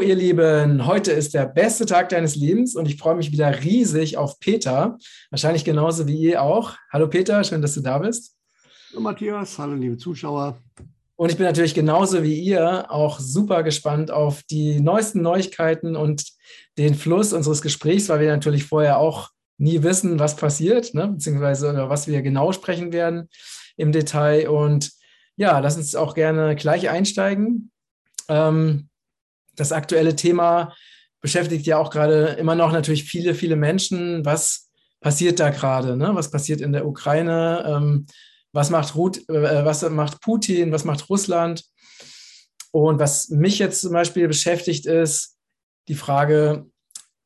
Hallo ihr Lieben, heute ist der beste Tag deines Lebens und ich freue mich wieder riesig auf Peter, wahrscheinlich genauso wie ihr auch. Hallo Peter, schön, dass du da bist. Hallo Matthias, hallo liebe Zuschauer. Und ich bin natürlich genauso wie ihr auch super gespannt auf die neuesten Neuigkeiten und den Fluss unseres Gesprächs, weil wir natürlich vorher auch nie wissen, was passiert, ne? beziehungsweise über was wir genau sprechen werden im Detail. Und ja, lass uns auch gerne gleich einsteigen. Ähm, das aktuelle Thema beschäftigt ja auch gerade immer noch natürlich viele, viele Menschen. Was passiert da gerade? Ne? Was passiert in der Ukraine? Ähm, was, macht Ruth, äh, was macht Putin? Was macht Russland? Und was mich jetzt zum Beispiel beschäftigt, ist die Frage,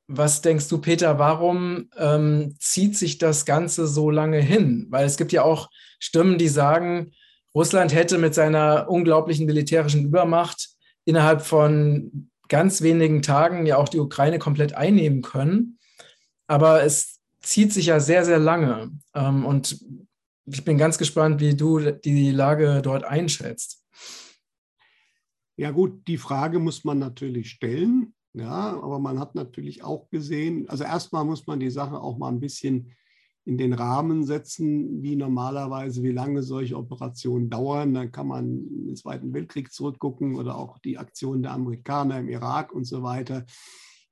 was denkst du, Peter, warum ähm, zieht sich das Ganze so lange hin? Weil es gibt ja auch Stimmen, die sagen, Russland hätte mit seiner unglaublichen militärischen Übermacht innerhalb von ganz wenigen Tagen ja auch die Ukraine komplett einnehmen können. Aber es zieht sich ja sehr, sehr lange. Ähm, und ich bin ganz gespannt, wie du die Lage dort einschätzt. Ja gut, die Frage muss man natürlich stellen. Ja, aber man hat natürlich auch gesehen, also erstmal muss man die Sache auch mal ein bisschen in den Rahmen setzen, wie normalerweise, wie lange solche Operationen dauern. Dann kann man in den Zweiten Weltkrieg zurückgucken oder auch die Aktionen der Amerikaner im Irak und so weiter.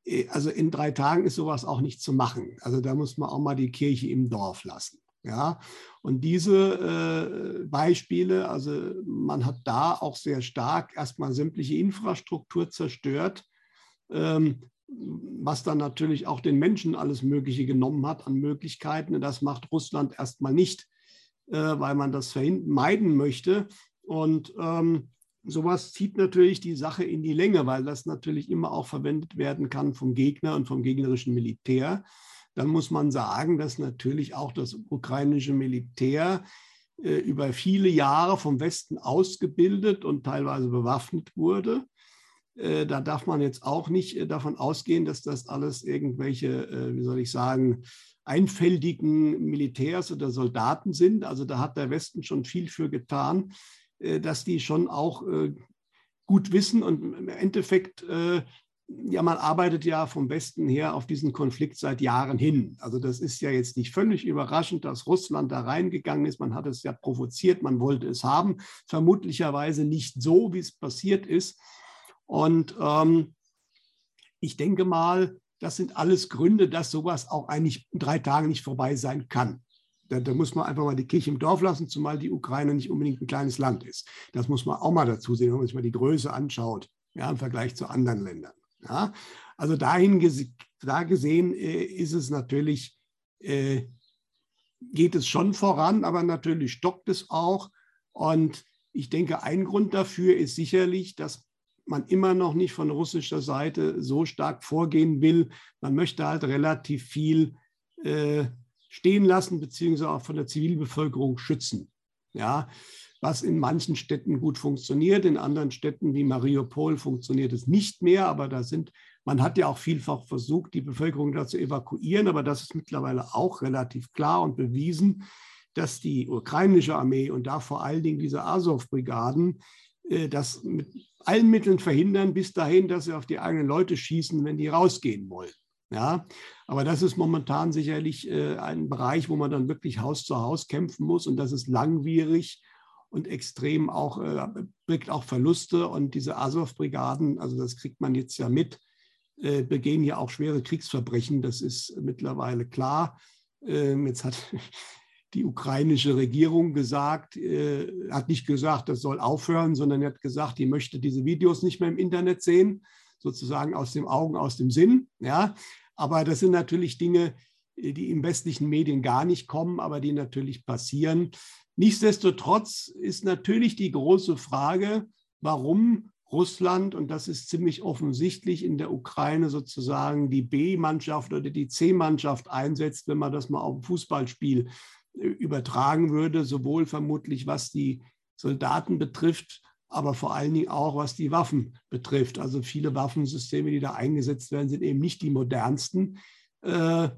Äh, also in drei Tagen ist sowas auch nicht zu machen. Also da muss man auch mal die Kirche im Dorf lassen. Ja, und diese äh, Beispiele, also man hat da auch sehr stark erstmal sämtliche Infrastruktur zerstört. Ähm, was dann natürlich auch den Menschen alles Mögliche genommen hat an Möglichkeiten. Das macht Russland erstmal nicht, äh, weil man das vermeiden möchte. Und ähm, sowas zieht natürlich die Sache in die Länge, weil das natürlich immer auch verwendet werden kann vom Gegner und vom gegnerischen Militär. Dann muss man sagen, dass natürlich auch das ukrainische Militär äh, über viele Jahre vom Westen ausgebildet und teilweise bewaffnet wurde. Äh, da darf man jetzt auch nicht äh, davon ausgehen, dass das alles irgendwelche, äh, wie soll ich sagen, einfältigen Militärs oder Soldaten sind. Also da hat der Westen schon viel für getan, dass die schon auch gut wissen und im Endeffekt, ja, man arbeitet ja vom Westen her auf diesen Konflikt seit Jahren hin. Also das ist ja jetzt nicht völlig überraschend, dass Russland da reingegangen ist. Man hat es ja provoziert, man wollte es haben. Vermutlicherweise nicht so, wie es passiert ist. Und ähm, ich denke mal, das sind alles Gründe, dass sowas auch eigentlich drei Tagen nicht vorbei sein kann. Da, da, muss man einfach mal die Kirche im Dorf lassen, zumal die Ukraine nicht unbedingt ein kleines Land ist. Das muss man auch mal dazu sehen, wenn man sich mal die Größe anschaut, ja, im Vergleich zu anderen Ländern. Ja. Also dahin da gesehen äh, ist es natürlich, äh, geht es schon voran, aber natürlich stockt es auch. Und ich denke, ein Grund dafür ist sicherlich, dass man immer noch nicht von russischer Seite so stark vorgehen will. Man möchte halt relativ viel äh, stehen lassen, beziehungsweise auch von der Zivilbevölkerung schützen. Ja, was in manchen Städten gut funktioniert, in anderen Städten wie Mariupol funktioniert es nicht mehr, aber da sind, man hat ja auch vielfach versucht, die Bevölkerung da zu evakuieren, aber das ist mittlerweile auch relativ klar und bewiesen, dass die ukrainische Armee und da vor allen Dingen diese Azov-Brigaden das mit allen Mitteln verhindern, bis dahin, dass sie auf die eigenen Leute schießen, wenn die rausgehen wollen. Ja, aber das ist momentan sicherlich äh, ein Bereich, wo man dann wirklich Haus zu Haus kämpfen muss und das ist langwierig und extrem auch, äh, birgt auch Verluste und diese Azov-Brigaden, also das kriegt man jetzt ja mit, äh, begehen ja auch schwere Kriegsverbrechen, das ist mittlerweile klar. Ähm, jetzt hat die ukrainische Regierung gesagt, äh, hat nicht gesagt, das soll aufhören, sondern hat gesagt, die möchte diese Videos nicht mehr im Internet sehen, sozusagen aus dem Augen, aus dem Sinn. Ja, aber das sind natürlich Dinge, die im westlichen Medien gar nicht kommen, aber die natürlich passieren. Nichtsdestotrotz ist natürlich die große Frage, warum Russland, und das ist ziemlich offensichtlich, in der Ukraine sozusagen die B-Mannschaft oder die C-Mannschaft einsetzt, wenn man das mal auf ein Fußballspiel übertragen würde, sowohl vermutlich was die Soldaten betrifft, aber vor allen Dingen auch was die Waffen betrifft. Also viele Waffensysteme, die da eingesetzt werden, sind eben nicht die modernsten. Äh,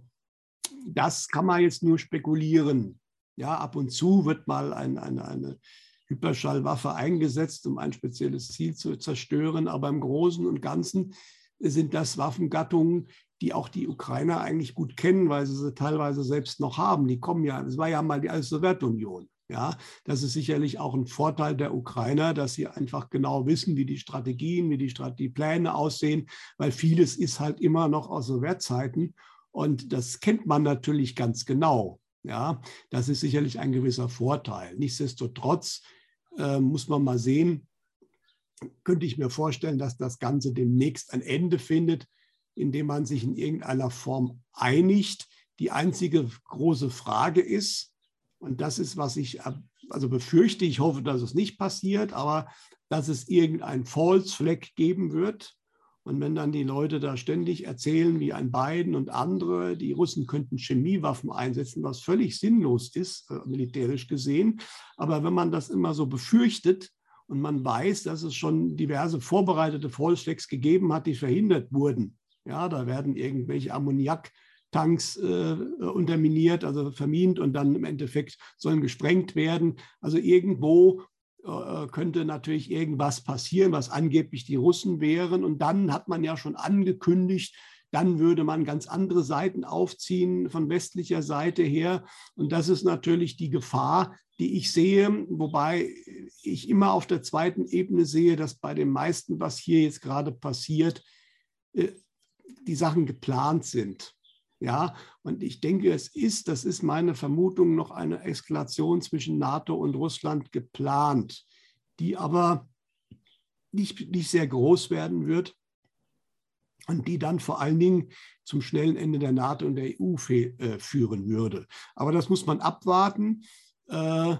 das kann man jetzt nur spekulieren. Ja, ab und zu wird mal ein, eine, eine Hyperschallwaffe eingesetzt, um ein spezielles Ziel zu zerstören. Aber im Großen und Ganzen sind das Waffengattungen, die auch die Ukrainer eigentlich gut kennen, weil sie sie teilweise selbst noch haben. Die kommen ja, es war ja mal die alte Sowjetunion. Ja, das ist sicherlich auch ein Vorteil der Ukrainer, dass sie einfach genau wissen, wie die Strategien, wie die Strategiepläne aussehen, weil vieles ist halt immer noch aus Sowjetzeiten und das kennt man natürlich ganz genau. Ja, das ist sicherlich ein gewisser Vorteil. Nichtsdestotrotz äh, muss man mal sehen, könnte ich mir vorstellen, dass das Ganze demnächst ein Ende findet, indem man sich in irgendeiner Form einigt. Die einzige große Frage ist, und das ist, was ich also befürchte, ich hoffe, dass es nicht passiert, aber dass es irgendein False Flag geben wird. Und wenn dann die Leute da ständig erzählen, wie ein Biden und andere, die Russen könnten Chemiewaffen einsetzen, was völlig sinnlos ist, äh, militärisch gesehen. Aber wenn man das immer so befürchtet und man weiß, dass es schon diverse vorbereitete False Flags gegeben hat, die verhindert wurden, ja, da werden irgendwelche Ammoniak Tanks äh, unterminiert, also vermint und dann im Endeffekt sollen gesprengt werden. Also irgendwo äh, könnte natürlich irgendwas passieren, was angeblich die Russen wären. Und dann hat man ja schon angekündigt, dann würde man ganz andere Seiten aufziehen von westlicher Seite her. Und das ist natürlich die Gefahr, die ich sehe, wobei ich immer auf der zweiten Ebene sehe, dass bei dem meisten, was hier jetzt gerade passiert, äh, die Sachen geplant sind. Ja, und ich denke, es ist, das ist meine Vermutung, noch eine Eskalation zwischen NATO und Russland geplant, die aber nicht, nicht sehr groß werden wird und die dann vor allen Dingen zum schnellen Ende der NATO und der EU äh, führen würde. Aber das muss man abwarten. Äh,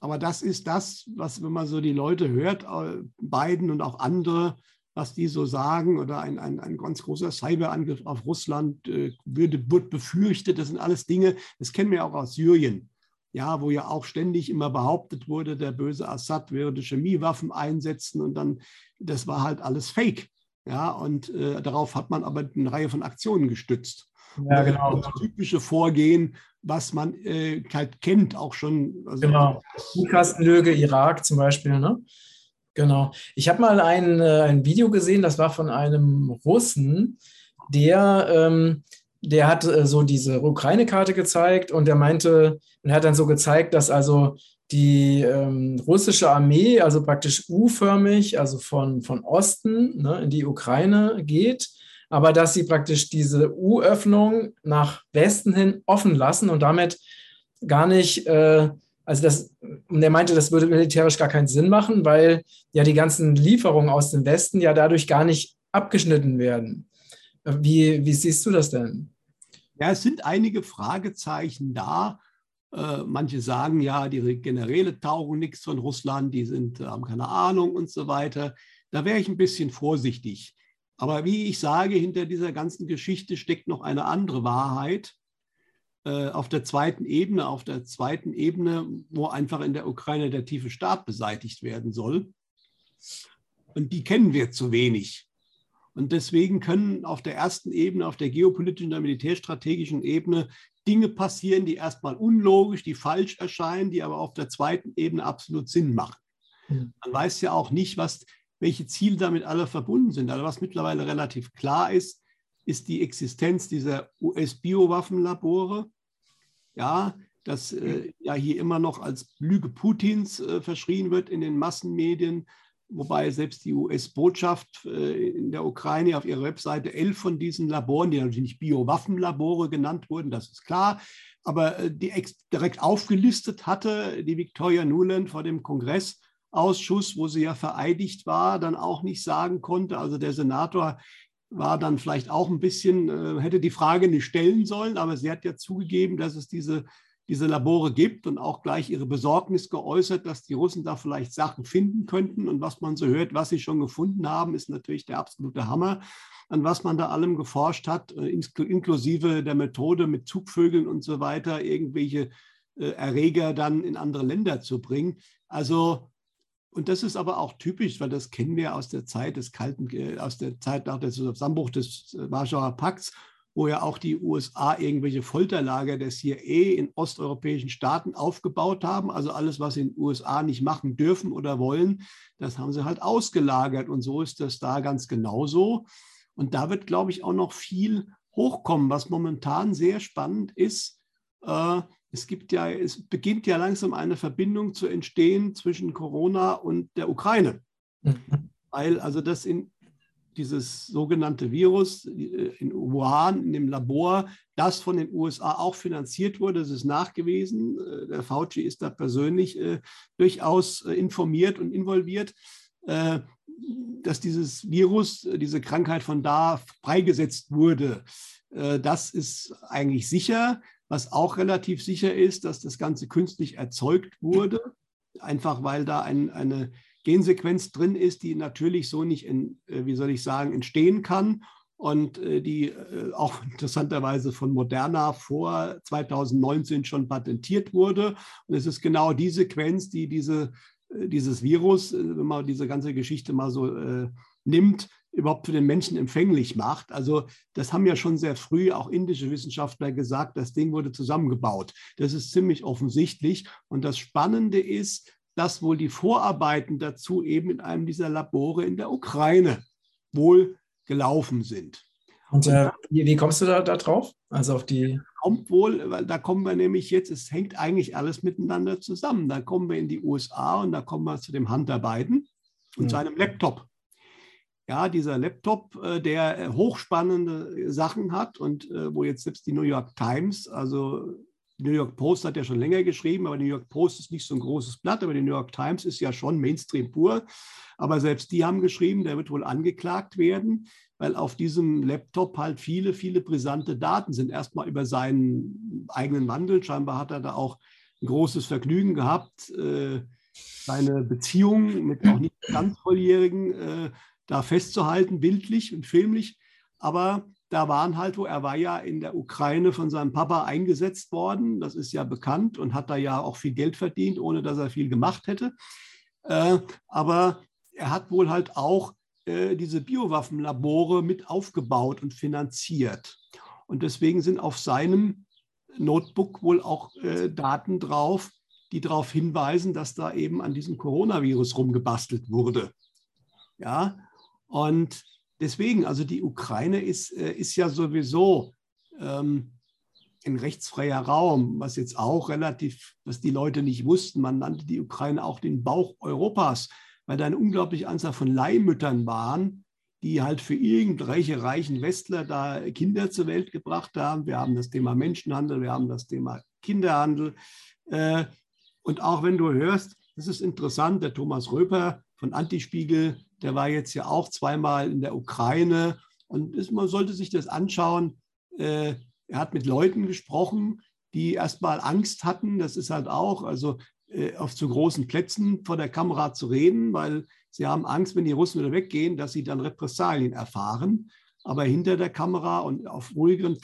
aber das ist das, was, wenn man so die Leute hört, äh, Biden und auch andere, was die so sagen, oder ein, ein, ein ganz großer Cyberangriff auf Russland äh, würde, wird befürchtet. Das sind alles Dinge, das kennen wir auch aus Syrien. Ja, wo ja auch ständig immer behauptet wurde, der böse Assad würde Chemiewaffen einsetzen und dann, das war halt alles Fake. Ja, und äh, darauf hat man aber eine Reihe von Aktionen gestützt. Ja, genau. Das typische Vorgehen, was man äh, halt kennt, auch schon. Also genau. Kastenlöge, Irak zum Beispiel, ne? Genau. Ich habe mal ein, äh, ein Video gesehen, das war von einem Russen, der, ähm, der hat äh, so diese Ukraine-Karte gezeigt und der meinte, und hat dann so gezeigt, dass also die ähm, russische Armee, also praktisch U-förmig, also von, von Osten ne, in die Ukraine geht, aber dass sie praktisch diese U-Öffnung nach Westen hin offen lassen und damit gar nicht äh, also das, und er meinte, das würde militärisch gar keinen Sinn machen, weil ja die ganzen Lieferungen aus dem Westen ja dadurch gar nicht abgeschnitten werden. Wie, wie siehst du das denn? Ja, es sind einige Fragezeichen da. Äh, manche sagen ja, die Generäle tauchen nichts von Russland, die sind, haben keine Ahnung und so weiter. Da wäre ich ein bisschen vorsichtig. Aber wie ich sage, hinter dieser ganzen Geschichte steckt noch eine andere Wahrheit. Äh, auf der zweiten Ebene, auf der zweiten Ebene, wo einfach in der Ukraine der tiefe Staat beseitigt werden soll. Und die kennen wir zu wenig. Und deswegen können auf der ersten Ebene, auf der geopolitischen und militärstrategischen Ebene Dinge passieren, die erstmal unlogisch, die falsch erscheinen, die aber auf der zweiten Ebene absolut Sinn machen. Hm. Man weiß ja auch nicht, was, welche Ziele damit alle verbunden sind. Also was mittlerweile relativ klar ist, ist die Existenz dieser US-Biowaffenlabore. Ja, das äh, ja hier immer noch als Lüge Putins äh, verschrien wird in den Massenmedien, wobei selbst die US-Botschaft äh, in der Ukraine auf ihrer Webseite elf von diesen Laboren, die natürlich nicht Biowaffenlabore genannt wurden, das ist klar, aber äh, die direkt aufgelistet hatte, die Victoria Nuland vor dem Kongressausschuss, wo sie ja vereidigt war, dann auch nicht sagen konnte. Also der Senator war dann vielleicht auch ein bisschen, äh, hätte die Frage nicht stellen sollen, aber sie hat ja zugegeben, dass es diese, diese Labore gibt und auch gleich ihre Besorgnis geäußert, dass die Russen da vielleicht Sachen finden könnten. Und was man so hört, was sie schon gefunden haben, ist natürlich der absolute Hammer, an was man da allem geforscht hat, äh, inklusive der Methode mit Zugvögeln und so weiter, irgendwelche äh, Erreger dann in andere Länder zu bringen. Also und das ist aber auch typisch, weil das kennen wir aus der Zeit des Kalten, äh, aus der Zeit nach dem Zusammenbruch des äh, Warschauer Pakts, wo ja auch die USA irgendwelche Folterlager der CIA in osteuropäischen Staaten aufgebaut haben. Also alles, was in den USA nicht machen dürfen oder wollen, das haben sie halt ausgelagert. Und so ist das da ganz genauso. Und da wird, glaube ich, auch noch viel hochkommen, was momentan sehr spannend ist. Äh, es gibt ja, es beginnt ja langsam eine Verbindung zu entstehen zwischen Corona und der Ukraine. Mhm. Weil also das in dieses sogenannte Virus äh, in Wuhan, in dem Labor, das von den USA auch finanziert wurde. Das ist nachgewiesen. Äh, der Fauci ist da persönlich äh, durchaus äh, informiert und involviert, äh, dass dieses Virus, diese Krankheit von da freigesetzt wurde. Äh, das ist eigentlich sicher. Was auch relativ sicher ist, dass das Ganze künstlich erzeugt wurde, einfach weil da ein, eine Gensequenz drin ist, die natürlich so nicht, in, äh, wie soll ich sagen, entstehen kann und äh, die äh, auch interessanterweise von Moderna vor 2019 schon patentiert wurde. Und es ist genau die Sequenz, die diese, dieses Virus, wenn man diese ganze Geschichte mal so nimmt, überhaupt für den Menschen empfänglich macht. Also das haben ja schon sehr früh auch indische Wissenschaftler gesagt, das Ding wurde zusammengebaut. Das ist ziemlich offensichtlich. Und das Spannende ist, dass wohl die Vorarbeiten dazu eben in einem dieser Labore in der Ukraine wohl gelaufen sind. Und äh, wie, wie, kommst du da, da drauf? Also auf die. Kommt wohl, weil da kommen wir nämlich jetzt, es hängt eigentlich alles miteinander zusammen. Da kommen wir in die USA und da kommen wir zu dem Hunter Biden und ja. seinem Laptop. Ja, dieser Laptop, äh, der äh, hochspannende Sachen hat und äh, wo jetzt selbst die New York Times, also New York Post hat ja schon länger geschrieben, aber New York Post ist nicht so ein großes Blatt, aber die New York Times ist ja schon Mainstream pur. Aber selbst die haben geschrieben, der wird wohl angeklagt werden, weil auf diesem Laptop halt viele, viele brisante Daten sind. Erstmal über seinen eigenen Wandel. Scheinbar hat er da auch ein großes Vergnügen gehabt, äh, seine Beziehung mit auch nicht ganz Volljährigen äh, da festzuhalten, bildlich und filmlich. Aber da waren halt, wo er war ja in der Ukraine von seinem Papa eingesetzt worden, das ist ja bekannt und hat da ja auch viel Geld verdient, ohne dass er viel gemacht hätte. Äh, aber er hat wohl halt auch äh, diese Biowaffenlabore mit aufgebaut und finanziert. Und deswegen sind auf seinem Notebook wohl auch äh, Daten drauf, die darauf hinweisen, dass da eben an diesem Coronavirus rumgebastelt wurde. Ja, und deswegen, also die Ukraine ist, äh, ist ja sowieso ähm, ein rechtsfreier Raum, was jetzt auch relativ, was die Leute nicht wussten. Man nannte die Ukraine auch den Bauch Europas, weil da eine unglaubliche Anzahl von Leihmüttern waren, die halt für irgendwelche reichen Westler da Kinder zur Welt gebracht haben. Wir haben das Thema Menschenhandel, wir haben das Thema Kinderhandel. Äh, und auch wenn du hörst, das ist interessant, der Thomas Röper von Antispiegel, der war jetzt ja auch zweimal in der Ukraine und ist, man sollte sich das anschauen. Äh, er hat mit Leuten gesprochen, die erstmal Angst hatten. Das ist halt auch, also äh, auf zu großen Plätzen vor der Kamera zu reden, weil sie haben Angst, wenn die Russen wieder weggehen, dass sie dann Repressalien erfahren. Aber hinter der Kamera und auf ruhigeren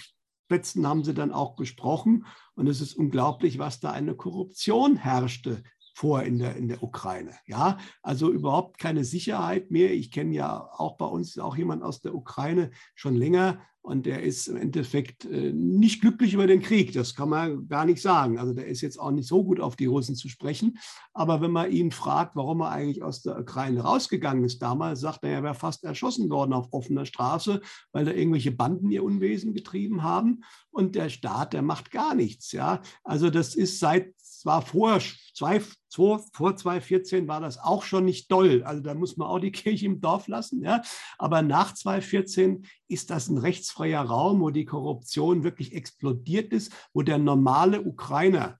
Plätzen haben sie dann auch gesprochen. Und es ist unglaublich, was da eine Korruption herrschte vor in der, in der Ukraine. Ja, also überhaupt keine Sicherheit mehr. Ich kenne ja auch bei uns auch jemand aus der Ukraine schon länger und der ist im Endeffekt äh, nicht glücklich über den Krieg. Das kann man gar nicht sagen. Also der ist jetzt auch nicht so gut auf die Russen zu sprechen. Aber wenn man ihn fragt, warum er eigentlich aus der Ukraine rausgegangen ist damals, sagt er, er wäre fast erschossen worden auf offener Straße, weil da irgendwelche Banden ihr Unwesen getrieben haben. Und der Staat, der macht gar nichts. Ja, also das ist seit zwar vor, zwei, vor, vor 2014 war das auch schon nicht doll. Also da muss man auch die Kirche im Dorf lassen. Ja? Aber nach 2014 ist das ein rechtsfreier Raum, wo die Korruption wirklich explodiert ist, wo der normale Ukrainer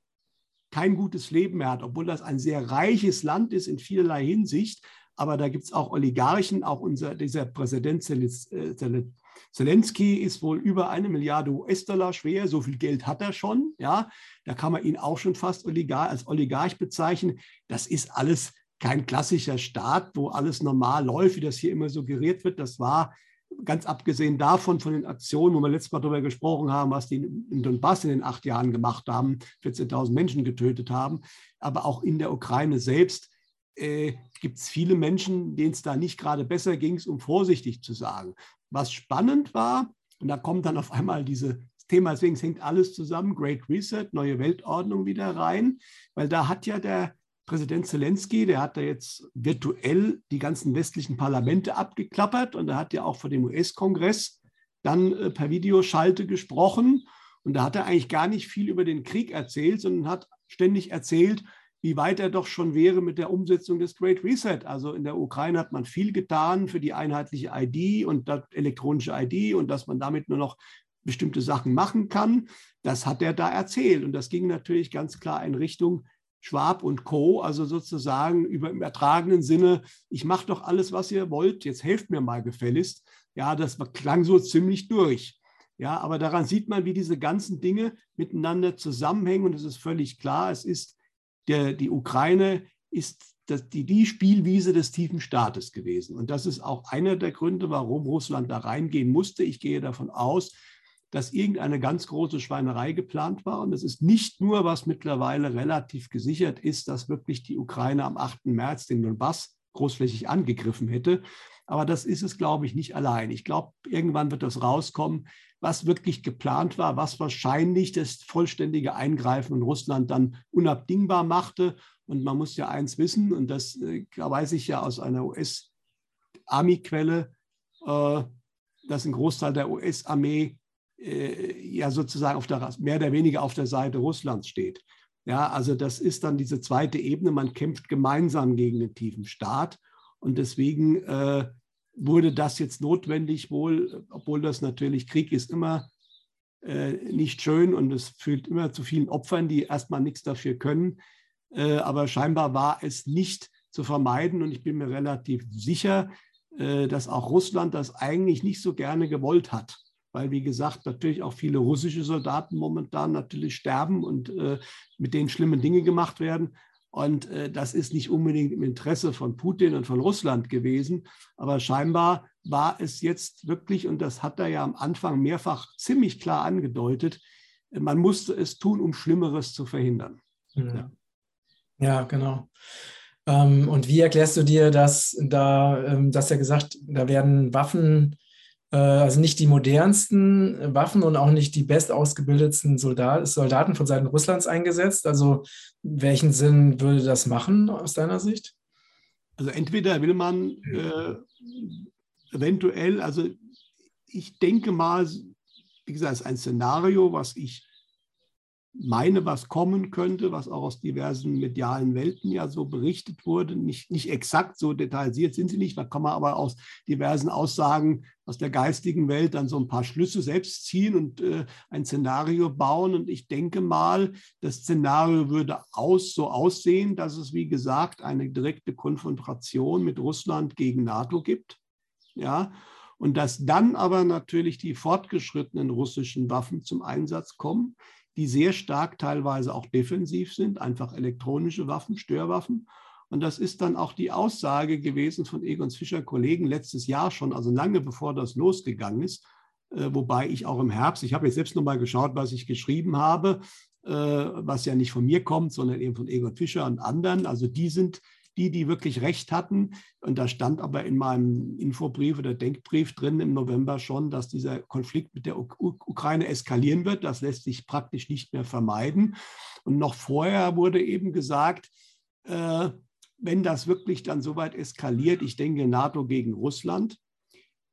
kein gutes Leben mehr hat, obwohl das ein sehr reiches Land ist in vielerlei Hinsicht. Aber da gibt es auch Oligarchen, auch unser, dieser Präsident Zelensky ist wohl über eine Milliarde US-Dollar schwer, so viel Geld hat er schon. Ja, da kann man ihn auch schon fast Oligarch, als Oligarch bezeichnen. Das ist alles kein klassischer Staat, wo alles normal läuft, wie das hier immer suggeriert wird. Das war ganz abgesehen davon, von den Aktionen, wo wir letztes Mal darüber gesprochen haben, was die in Donbass in den acht Jahren gemacht haben, 14.000 Menschen getötet haben, aber auch in der Ukraine selbst äh, gibt es viele Menschen, denen es da nicht gerade besser ging, um vorsichtig zu sagen. Was spannend war, Und da kommt dann auf einmal dieses Thema, deswegen hängt alles zusammen, Great Reset, neue Weltordnung wieder rein, weil da hat ja der Präsident Zelensky, der hat da jetzt virtuell die ganzen westlichen Parlamente abgeklappert und er hat ja auch vor dem US-Kongress dann äh, per Videoschalte gesprochen. Und da hat er eigentlich gar nicht viel über den Krieg erzählt, sondern hat ständig erzählt, wie weit er doch schon wäre mit der Umsetzung des Great Reset. Also in der Ukraine hat man viel getan für die einheitliche ID und das elektronische ID und dass man damit nur noch bestimmte Sachen machen kann. Das hat er da erzählt. Und das ging natürlich ganz klar in Richtung Schwab und Co., also sozusagen über im ertragenen Sinne, ich mache doch alles, was ihr wollt, jetzt helft mir mal gefälligst. Ja, das klang so ziemlich durch. Ja, aber daran sieht man, wie diese ganzen Dinge miteinander zusammenhängen und es ist völlig klar, es ist der, die Ukraine ist das, die, die Spielwiese des tiefen Staates gewesen. Und das ist auch einer der Gründe, warum Russland da reingehen musste. Ich gehe davon aus, dass irgendeine ganz große Schweinerei geplant war. Und es ist nicht nur, was mittlerweile relativ gesichert ist, dass wirklich die Ukraine am 8. März den Donbass großflächig angegriffen hätte. Aber das ist es, glaube ich, nicht allein. Ich glaube, irgendwann wird das rauskommen, was wirklich geplant war, was wahrscheinlich das vollständige Eingreifen in Russland dann unabdingbar machte. Und man muss ja eins wissen, und das äh, weiß ich ja aus einer US-Army-Quelle, äh, dass ein Großteil der US-Armee äh, ja sozusagen auf der, mehr oder weniger auf der Seite Russlands steht. Ja, also das ist dann diese zweite Ebene, man kämpft gemeinsam gegen den tiefen Staat und deswegen äh, wurde das jetzt notwendig wohl, obwohl das natürlich Krieg ist immer äh, nicht schön und es führt immer zu vielen Opfern, die erstmal nichts dafür können. Äh, aber scheinbar war es nicht zu vermeiden und ich bin mir relativ sicher, äh, dass auch Russland das eigentlich nicht so gerne gewollt hat weil, wie gesagt, natürlich auch viele russische Soldaten momentan natürlich sterben und äh, mit denen schlimme Dinge gemacht werden. Und äh, das ist nicht unbedingt im Interesse von Putin und von Russland gewesen. Aber scheinbar war es jetzt wirklich, und das hat er ja am Anfang mehrfach ziemlich klar angedeutet, man musste es tun, um Schlimmeres zu verhindern. Ja, ja genau. Ähm, und wie erklärst du dir, dass da, ähm, dass er gesagt, da werden Waffen äh, also nicht die modernsten Waffen und auch nicht die bestausgebildetsten Soldat Soldaten von Seiten Russlands eingesetzt. Also welchen Sinn würde das machen aus deiner Sicht? Also entweder will man äh, eventuell, also ich denke mal, wie gesagt, es ist ein Szenario, was ich meine, was kommen könnte, was auch aus diversen medialen Welten ja so berichtet wurde. Nicht, nicht exakt so detailliert sind sie nicht, da kann man aber aus diversen Aussagen aus der geistigen Welt dann so ein paar Schlüsse selbst ziehen und äh, ein Szenario bauen. Und ich denke mal, das Szenario würde aus, so aussehen, dass es, wie gesagt, eine direkte Konfrontation mit Russland gegen NATO gibt. Ja, und dass dann aber natürlich die fortgeschrittenen russischen Waffen zum Einsatz kommen die sehr stark teilweise auch defensiv sind, einfach elektronische Waffen, Störwaffen. Und das ist dann auch die Aussage gewesen von Egons Fischer Kollegen letztes Jahr schon, also lange bevor das losgegangen ist. Äh, wobei ich auch im Herbst, ich habe jetzt selbst nochmal geschaut, was ich geschrieben habe, äh, was ja nicht von mir kommt, sondern eben von Egon Fischer und anderen. Also die sind die, die wirklich recht hatten. Und da stand aber in meinem Infobrief oder Denkbrief drin im November schon, dass dieser Konflikt mit der Ukraine eskalieren wird. Das lässt sich praktisch nicht mehr vermeiden. Und noch vorher wurde eben gesagt, äh, wenn das wirklich dann so weit eskaliert, ich denke NATO gegen Russland,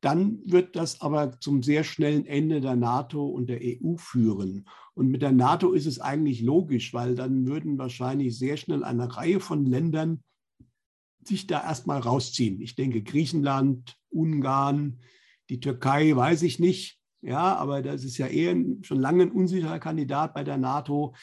dann wird das aber zum sehr schnellen Ende der NATO und der EU führen. Und mit der NATO ist es eigentlich logisch, weil dann würden wahrscheinlich sehr schnell eine Reihe von Ländern sich da erstmal rausziehen. Ich denke Griechenland, Ungarn, die Türkei, weiß ich nicht. Ja, aber das ist ja eher schon lange ein unsicherer Kandidat bei der NATO.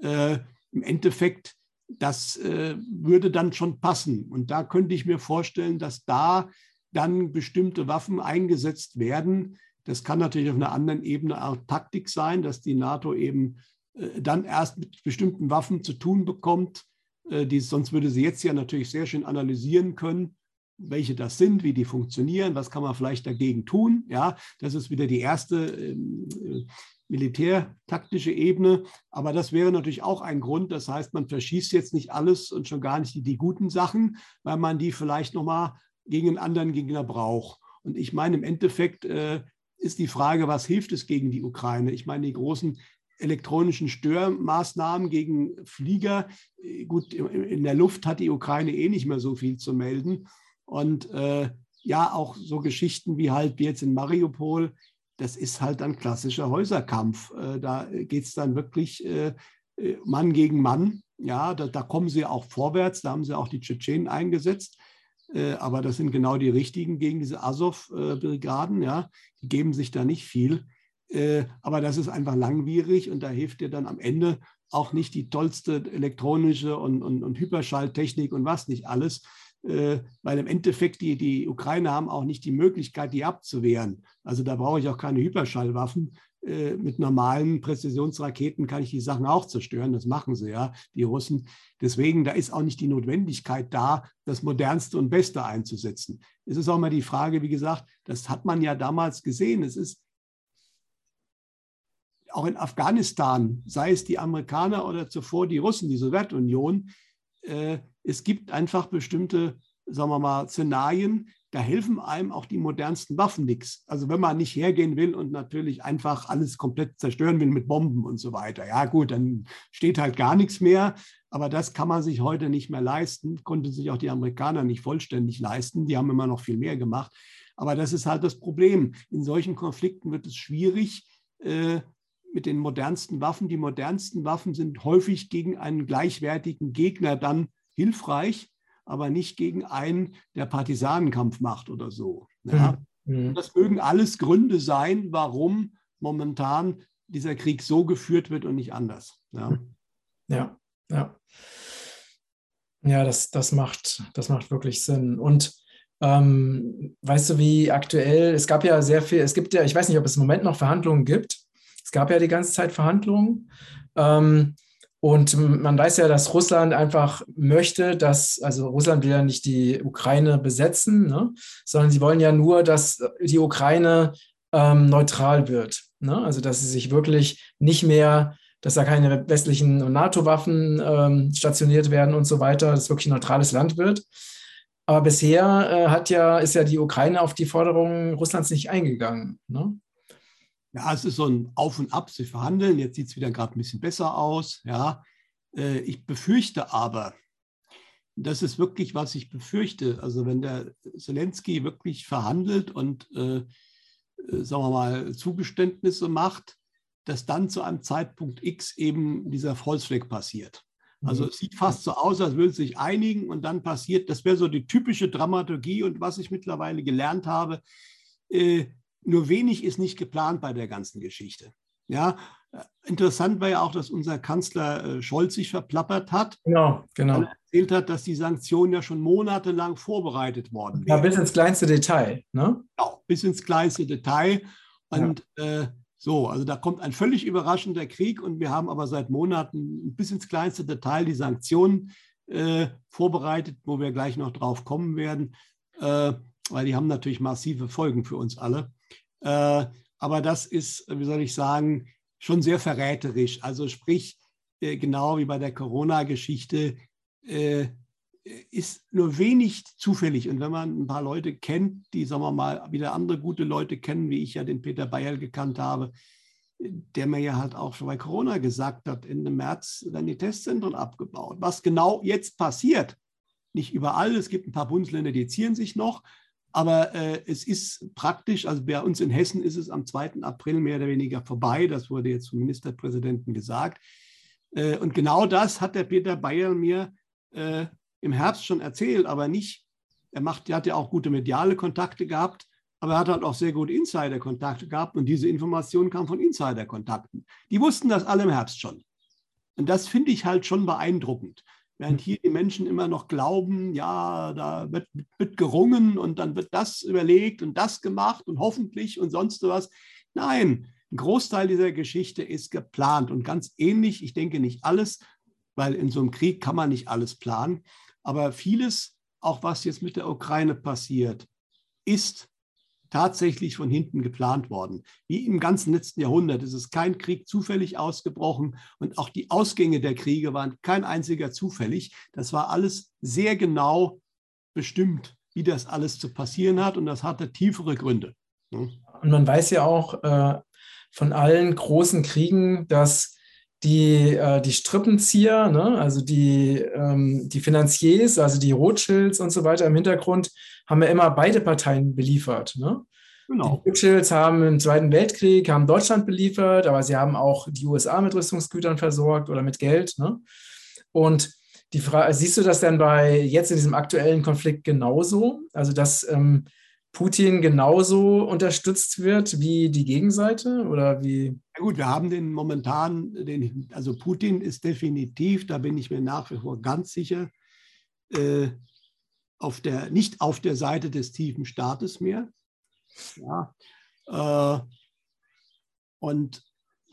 Äh, Im Endeffekt, das äh, würde dann schon passen. Und da könnte ich mir vorstellen, dass da dann bestimmte Waffen eingesetzt werden. Das kann natürlich auf einer anderen Ebene auch Taktik sein, dass die NATO eben äh, dann erst mit bestimmten Waffen zu tun bekommt, die, sonst würde sie jetzt ja natürlich sehr schön analysieren können, welche das sind, wie die funktionieren, was kann man vielleicht dagegen tun. Ja, das ist wieder die erste ähm, äh, militärtaktische Ebene. Aber das wäre natürlich auch ein Grund. Das heißt, man verschießt jetzt nicht alles und schon gar nicht die, die guten Sachen, weil man die vielleicht nochmal gegen einen anderen Gegner braucht. Und ich meine, im Endeffekt, äh, ist die Frage, was hilft es gegen die Ukraine? Ich meine, die großen elektronischen Störmaßnahmen gegen Flieger. Gut, in der Luft hat die Ukraine eh nicht mehr so viel zu melden. Und äh, ja, auch so Geschichten wie halt jetzt in Mariupol, das ist halt ein klassischer Häuserkampf. Äh, da geht es dann wirklich äh, äh, Mann gegen Mann. Ja, da, da, kommen sie auch vorwärts, da haben sie auch die Tschetschenen eingesetzt. Äh, aber das sind genau die richtigen gegen diese Azov-Brigaden. Ja, die geben sich da nicht viel. Äh, aber das ist einfach langwierig und da hilft dir dann am Ende auch nicht die tollste elektronische und, und, und Hyperschalltechnik und was nicht alles, äh, weil im Endeffekt die, die Ukrainer haben auch nicht die Möglichkeit, die abzuwehren. Also da brauche ich auch keine Hyperschallwaffen. Äh, mit normalen Präzisionsraketen kann ich die Sachen auch zerstören. Das machen sie ja, die Russen. Deswegen, da ist auch nicht die Notwendigkeit da, das Modernste und Beste einzusetzen. Es ist auch mal die Frage, wie gesagt, das hat man ja damals gesehen. Es ist auch in Afghanistan, sei es die Amerikaner oder zuvor die Russen, die Sowjetunion, äh, es gibt einfach bestimmte, sagen wir mal, Szenarien, da helfen einem auch die modernsten Waffen nichts. Also wenn man nicht hergehen will und natürlich einfach alles komplett zerstören will mit Bomben und so weiter. Ja gut, dann steht halt gar nichts mehr. Aber das kann man sich heute nicht mehr leisten. Konnten sich auch die Amerikaner nicht vollständig leisten. Die haben immer noch viel mehr gemacht. Aber das ist halt das Problem. In solchen Konflikten wird es schwierig, äh, mit den modernsten Waffen. Die modernsten Waffen sind häufig gegen einen gleichwertigen Gegner dann hilfreich, aber nicht gegen einen, der Partisanenkampf macht oder so. Ja? Mhm. Das mögen alles Gründe sein, warum momentan dieser Krieg so geführt wird und nicht anders. Ja, ja. Ja, ja das, das, macht, das macht wirklich Sinn. Und ähm, weißt du, wie aktuell, es gab ja sehr viel, es gibt ja, ich weiß nicht, ob es im Moment noch Verhandlungen gibt, es gab ja die ganze Zeit Verhandlungen. Ähm, und man weiß ja, dass Russland einfach möchte, dass, also Russland will ja nicht die Ukraine besetzen, ne, sondern sie wollen ja nur, dass die Ukraine ähm, neutral wird. Ne? Also dass sie sich wirklich nicht mehr, dass da keine westlichen NATO-Waffen ähm, stationiert werden und so weiter, dass es wirklich ein neutrales Land wird. Aber bisher äh, hat ja, ist ja die Ukraine auf die Forderungen Russlands nicht eingegangen. Ne? Ja, es ist so ein Auf und Ab. Sie verhandeln. Jetzt sieht es wieder gerade ein bisschen besser aus. Ja, äh, ich befürchte aber, das ist wirklich, was ich befürchte. Also wenn der Zelensky wirklich verhandelt und, äh, äh, sagen wir mal, Zugeständnisse macht, dass dann zu einem Zeitpunkt X eben dieser Volksweg passiert. Also mhm. es sieht fast so aus, als würden sie sich einigen und dann passiert, das wäre so die typische Dramaturgie und was ich mittlerweile gelernt habe, äh, nur wenig ist nicht geplant bei der ganzen Geschichte. Ja, interessant war ja auch, dass unser Kanzler äh, Scholz sich verplappert hat. Genau, genau. Er erzählt hat, dass die Sanktionen ja schon monatelang vorbereitet worden wären. Ja, bis ins kleinste Detail. Ne? Genau, bis ins kleinste Detail. Und ja. äh, so, also da kommt ein völlig überraschender Krieg und wir haben aber seit Monaten bis ins kleinste Detail die Sanktionen äh, vorbereitet, wo wir gleich noch drauf kommen werden, äh, weil die haben natürlich massive Folgen für uns alle. Äh, aber das ist, wie soll ich sagen, schon sehr verräterisch. Also sprich, äh, genau wie bei der Corona-Geschichte, äh, ist nur wenig zufällig. Und wenn man ein paar Leute kennt, die, sagen wir mal, wieder andere gute Leute kennen, wie ich ja den Peter Bayer gekannt habe, der mir ja halt auch schon bei Corona gesagt hat, Ende März werden die Testzentren abgebaut. Was genau jetzt passiert, nicht überall, es gibt ein paar Bundesländer, die zieren sich noch, aber äh, es ist praktisch, also bei uns in Hessen ist es am 2. April mehr oder weniger vorbei. Das wurde jetzt vom Ministerpräsidenten gesagt. Äh, und genau das hat der Peter Bayer mir äh, im Herbst schon erzählt, aber nicht, er, macht, er hat ja auch gute mediale Kontakte gehabt, aber er hat halt auch sehr gute Insider-Kontakte gehabt und diese Information kam von Insider-Kontakten. Die wussten das alle im Herbst schon. Und das finde ich halt schon beeindruckend. Während hier die Menschen immer noch glauben, ja, da wird, wird gerungen und dann wird das überlegt und das gemacht und hoffentlich und sonst was. Nein, ein Großteil dieser Geschichte ist geplant und ganz ähnlich, ich denke nicht alles, weil in so einem Krieg kann man nicht alles planen, aber vieles, auch was jetzt mit der Ukraine passiert, ist tatsächlich von hinten geplant worden. Wie im ganzen letzten Jahrhundert ist es kein Krieg zufällig ausgebrochen und auch die Ausgänge der Kriege waren kein einziger zufällig. Das war alles sehr genau bestimmt, wie das alles zu passieren hat und das hatte tiefere Gründe. Und man weiß ja auch äh, von allen großen Kriegen, dass die, äh, die Strippenzieher, ne, also die, ähm, die Finanziers, also die Rothschilds und so weiter im Hintergrund, haben ja immer beide Parteien beliefert. Ne? Genau. Die Rothschilds haben im Zweiten Weltkrieg haben Deutschland beliefert, aber sie haben auch die USA mit Rüstungsgütern versorgt oder mit Geld. Ne? Und die Frage, siehst du das denn bei jetzt in diesem aktuellen Konflikt genauso? Also, dass ähm, Putin genauso unterstützt wird wie die Gegenseite oder wie? Ja gut, wir haben den momentan, den, also Putin ist definitiv, da bin ich mir nach wie vor ganz sicher, äh, auf der, nicht auf der Seite des tiefen Staates mehr. Ja, äh, und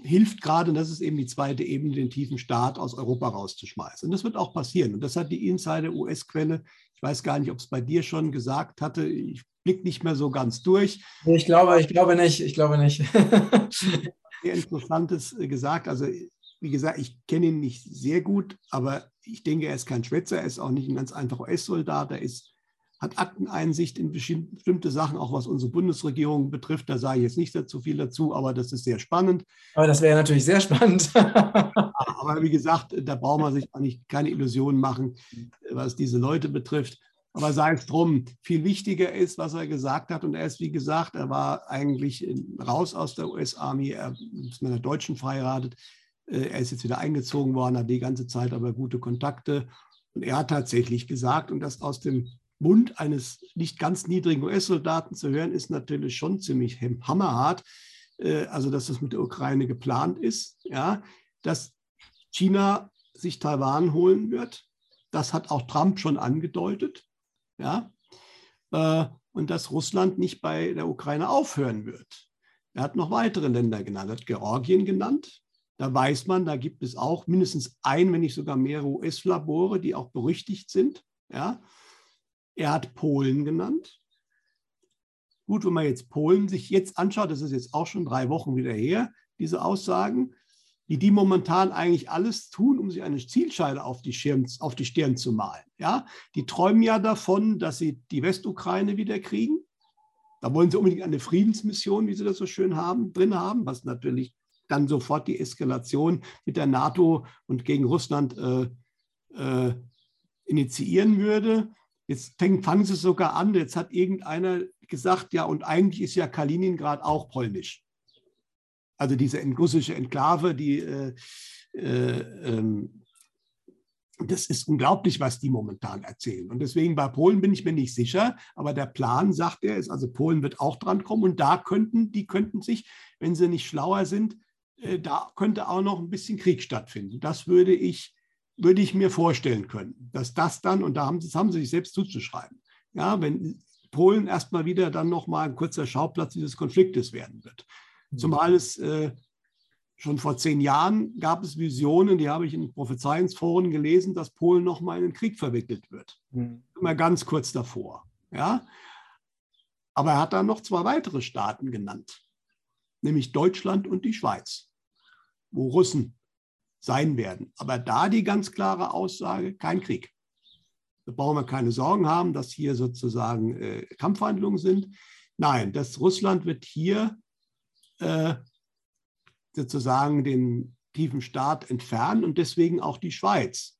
hilft gerade, und das ist eben die zweite Ebene, den tiefen Staat aus Europa rauszuschmeißen. Und das wird auch passieren. Und das hat die Insider-US-Quelle, ich weiß gar nicht, ob es bei dir schon gesagt hatte, ich blicke nicht mehr so ganz durch. Ich glaube, ich glaube nicht, ich glaube nicht. sehr Interessantes äh, gesagt. Also, wie gesagt, ich kenne ihn nicht sehr gut, aber ich denke, er ist kein Schwätzer, er ist auch nicht ein ganz einfacher US-Soldat, er ist hat Akteneinsicht in bestimmte Sachen, auch was unsere Bundesregierung betrifft. Da sage ich jetzt nicht dazu viel dazu, aber das ist sehr spannend. Aber das wäre natürlich sehr spannend. aber wie gesagt, da braucht man sich eigentlich keine Illusionen machen, was diese Leute betrifft. Aber sei es drum, viel wichtiger ist, was er gesagt hat. Und er ist, wie gesagt, er war eigentlich raus aus der US-Army, er ist mit einer Deutschen verheiratet. Äh, er ist jetzt wieder eingezogen worden, hat die ganze Zeit aber gute Kontakte. Und er hat tatsächlich gesagt, und das aus dem Mund eines nicht ganz niedrigen US-Soldaten zu hören, ist natürlich schon ziemlich hammerhart. Äh, also, dass das mit der Ukraine geplant ist, ja, dass China sich Taiwan holen wird. Das hat auch Trump schon angedeutet, ja, äh, und dass Russland nicht bei der Ukraine aufhören wird. Er hat noch weitere Länder genannt, er hat Georgien genannt. Da weiß man, da gibt es auch mindestens ein, wenn nicht sogar mehrere US-Labore, die auch berüchtigt sind. Ja. Er hat Polen genannt. Gut, wenn man jetzt Polen sich jetzt anschaut, das ist jetzt auch schon drei Wochen wieder her, diese Aussagen, die die momentan eigentlich alles tun, um sich eine Zielscheibe auf die, Schirm, auf die Stirn zu malen. Ja? Die träumen ja davon, dass sie die Westukraine wieder kriegen. Da wollen sie unbedingt eine Friedensmission, wie sie das so schön haben, drin haben, was natürlich dann sofort die Eskalation mit der NATO und gegen Russland äh, äh, initiieren würde. Jetzt fangen sie sogar an, jetzt hat irgendeiner gesagt, ja, und eigentlich ist ja Kaliningrad auch polnisch. Also diese russische Enklave, die, äh, äh, ähm, das ist unglaublich, was die momentan erzählen. Und deswegen bei Polen bin ich mir nicht sicher, aber der Plan, sagt er, ist, also Polen wird auch dran kommen und da könnten, die könnten sich, wenn sie nicht schlauer sind, äh, da könnte auch noch ein bisschen Krieg stattfinden. Das würde ich würde ich mir vorstellen können, dass das dann, und da haben, das haben sie sich selbst zuzuschreiben, ja, wenn Polen erstmal wieder dann nochmal ein kurzer Schauplatz dieses Konfliktes werden wird. Zumal es äh, schon vor zehn Jahren gab es Visionen, die habe ich in Prophezeiungsforen gelesen, dass Polen nochmal in den Krieg verwickelt wird. Mhm. Immer ganz kurz davor. Ja? Aber er hat dann noch zwei weitere Staaten genannt, nämlich Deutschland und die Schweiz, wo Russen sein werden. Aber da die ganz klare Aussage, kein Krieg. Da brauchen wir keine Sorgen haben, dass hier sozusagen äh, Kampfhandlungen sind. Nein, das Russland wird hier äh, sozusagen den tiefen Staat entfernen und deswegen auch die Schweiz.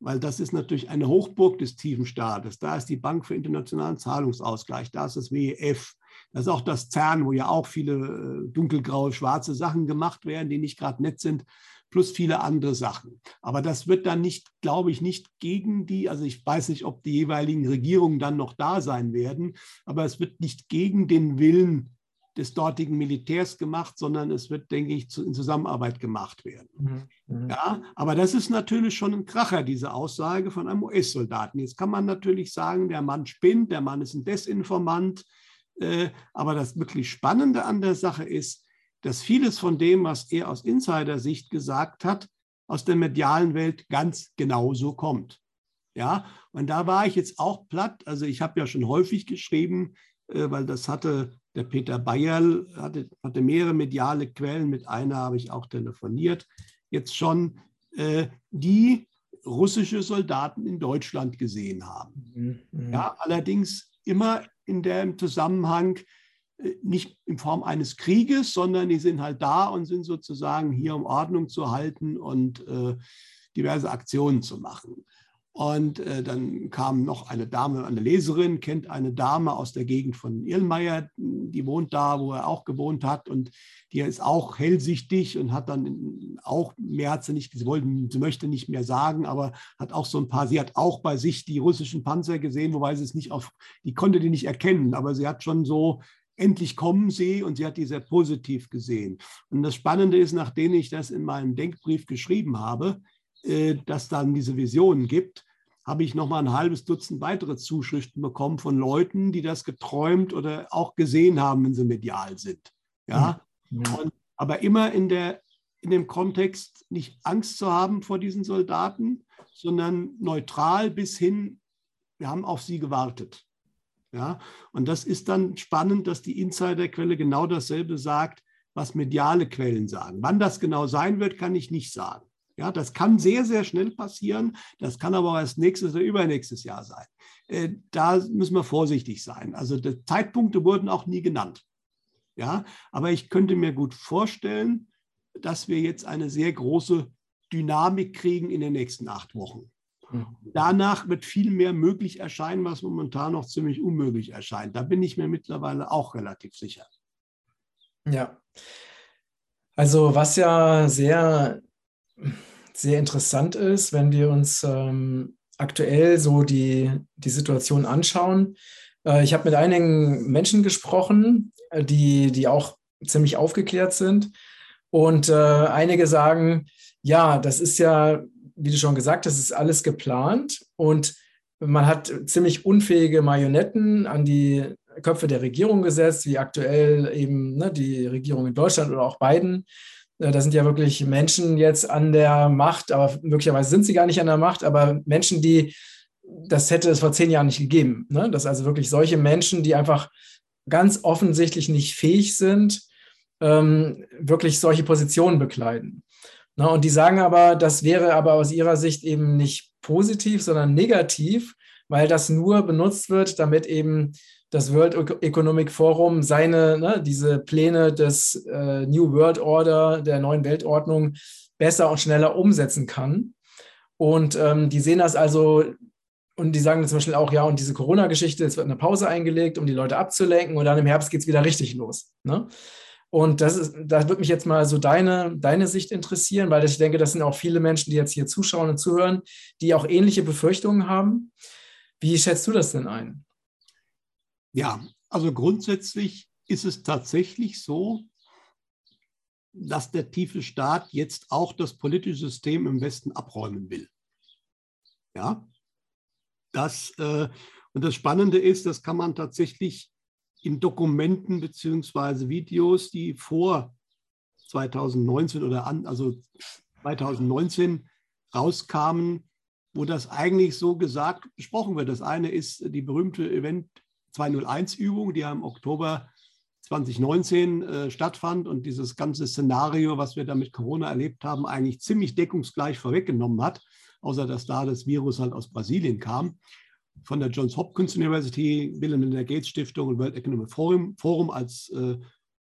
Weil das ist natürlich eine Hochburg des tiefen Staates. Da ist die Bank für internationalen Zahlungsausgleich, da ist das WEF, das ist auch das CERN, wo ja auch viele äh, dunkelgraue, schwarze Sachen gemacht werden, die nicht gerade nett sind plus viele andere Sachen. Aber das wird dann nicht, glaube ich, nicht gegen die, also ich weiß nicht, ob die jeweiligen Regierungen dann noch da sein werden, aber es wird nicht gegen den Willen des dortigen Militärs gemacht, sondern es wird, denke ich, in Zusammenarbeit gemacht werden. Mhm. mhm. Ja, aber das ist natürlich schon ein Kracher, diese Aussage von einem US-Soldaten. Jetzt kann man natürlich sagen, der Mann spinnt, der Mann ist ein Desinformant. Äh, aber das wirklich Spannende an der Sache ist, dass vieles von dem, was er aus Insider-Sicht gesagt hat, aus der medialen Welt ganz genauso kommt. Ja, und da war ich jetzt auch platt. Also ich habe ja schon häufig geschrieben, äh, weil das hatte der Peter Bayerl, hatte, hatte mehrere mediale Quellen, mit einer habe ich auch telefoniert, jetzt schon, äh, die russische Soldaten in Deutschland gesehen haben. Mhm. Ja, allerdings immer in dem Zusammenhang, äh, nicht in Form eines Krieges, sondern die sind halt da und sind sozusagen hier, um Ordnung zu halten und äh, diverse Aktionen zu machen. Und äh, dann kam noch eine Dame, eine Leserin, kennt eine Dame aus der Gegend von Irlmeier, die wohnt da, wo er auch gewohnt hat. Und die ist auch hellsichtig und hat dann auch, mehr hat sie nicht, sie, wollten, sie möchte nicht mehr sagen, aber hat auch so ein paar, sie hat auch bei sich die russischen Panzer gesehen, wobei sie es nicht auf, die konnte die nicht erkennen, aber sie hat schon so endlich kommen sie und sie hat die sehr positiv gesehen. Und das Spannende ist, nachdem ich das in meinem Denkbrief geschrieben habe, äh, dass dann diese Visionen gibt, habe ich noch mal ein halbes Dutzend weitere Zuschriften bekommen von Leuten, die das geträumt oder auch gesehen haben, wenn sie medial sind. Ja, mhm. ja. Und, aber immer in der in dem Kontext nicht Angst zu haben vor diesen Soldaten, sondern neutral bis hin, wir haben auf sie gewartet. Ja, und das ist dann spannend, dass die Insiderquelle genau dasselbe sagt, was mediale Quellen sagen. Wann das genau sein wird, kann ich nicht sagen. Ja, das kann sehr, sehr schnell passieren. Das kann aber erst nächstes oder übernächstes Jahr sein. Äh, da müssen wir vorsichtig sein. Also die Zeitpunkte wurden auch nie genannt. Ja, aber ich könnte mir gut vorstellen, dass wir jetzt eine sehr große Dynamik kriegen in den nächsten acht Wochen. Mhm. Danach wird viel mehr möglich erscheinen, was momentan noch ziemlich unmöglich erscheint. Da bin ich mir mittlerweile auch relativ sicher. Ja. Also was ja sehr sehr interessant ist, wenn wir uns ähm, aktuell so die, die Situation anschauen. Äh, ich habe mit einigen Menschen gesprochen, äh, die, die auch ziemlich aufgeklärt sind. Und äh, einige sagen, ja, das ist ja, wie du schon gesagt hast, ist alles geplant und man hat ziemlich unfähige Marionetten an die Köpfe der Regierung gesetzt, wie aktuell eben ne, die Regierung in Deutschland oder auch Biden. Äh, da sind ja wirklich Menschen jetzt an der Macht, aber möglicherweise sind sie gar nicht an der Macht, aber Menschen, die, das hätte es vor zehn Jahren nicht gegeben. Ne? Dass also wirklich solche Menschen, die einfach ganz offensichtlich nicht fähig sind, ähm, wirklich solche Positionen bekleiden. Ne? Und die sagen aber, das wäre aber aus ihrer Sicht eben nicht positiv, sondern negativ, weil das nur benutzt wird, damit eben das World Economic Forum seine, ne, diese Pläne des äh, New World Order, der neuen Weltordnung, besser und schneller umsetzen kann. Und ähm, die sehen das also, und die sagen zum Beispiel auch, ja, und diese Corona-Geschichte, es wird eine Pause eingelegt, um die Leute abzulenken, und dann im Herbst geht es wieder richtig los. Ne? Und das ist, da würde mich jetzt mal so deine, deine Sicht interessieren, weil ich denke, das sind auch viele Menschen, die jetzt hier zuschauen und zuhören, die auch ähnliche Befürchtungen haben. Wie schätzt du das denn ein? Ja, also grundsätzlich ist es tatsächlich so, dass der tiefe Staat jetzt auch das politische System im Westen abräumen will. Ja, das, äh, und das Spannende ist, das kann man tatsächlich in Dokumenten beziehungsweise Videos, die vor 2019 oder an, also 2019 rauskamen, wo das eigentlich so gesagt besprochen wird. Das eine ist die berühmte Event 201-Übung, die ja im Oktober 2019 äh, stattfand und dieses ganze Szenario, was wir da mit Corona erlebt haben, eigentlich ziemlich deckungsgleich vorweggenommen hat, außer dass da das Virus halt aus Brasilien kam. Von der Johns Hopkins University, Bill and Melinda Gates Stiftung und World Economic Forum, Forum als äh,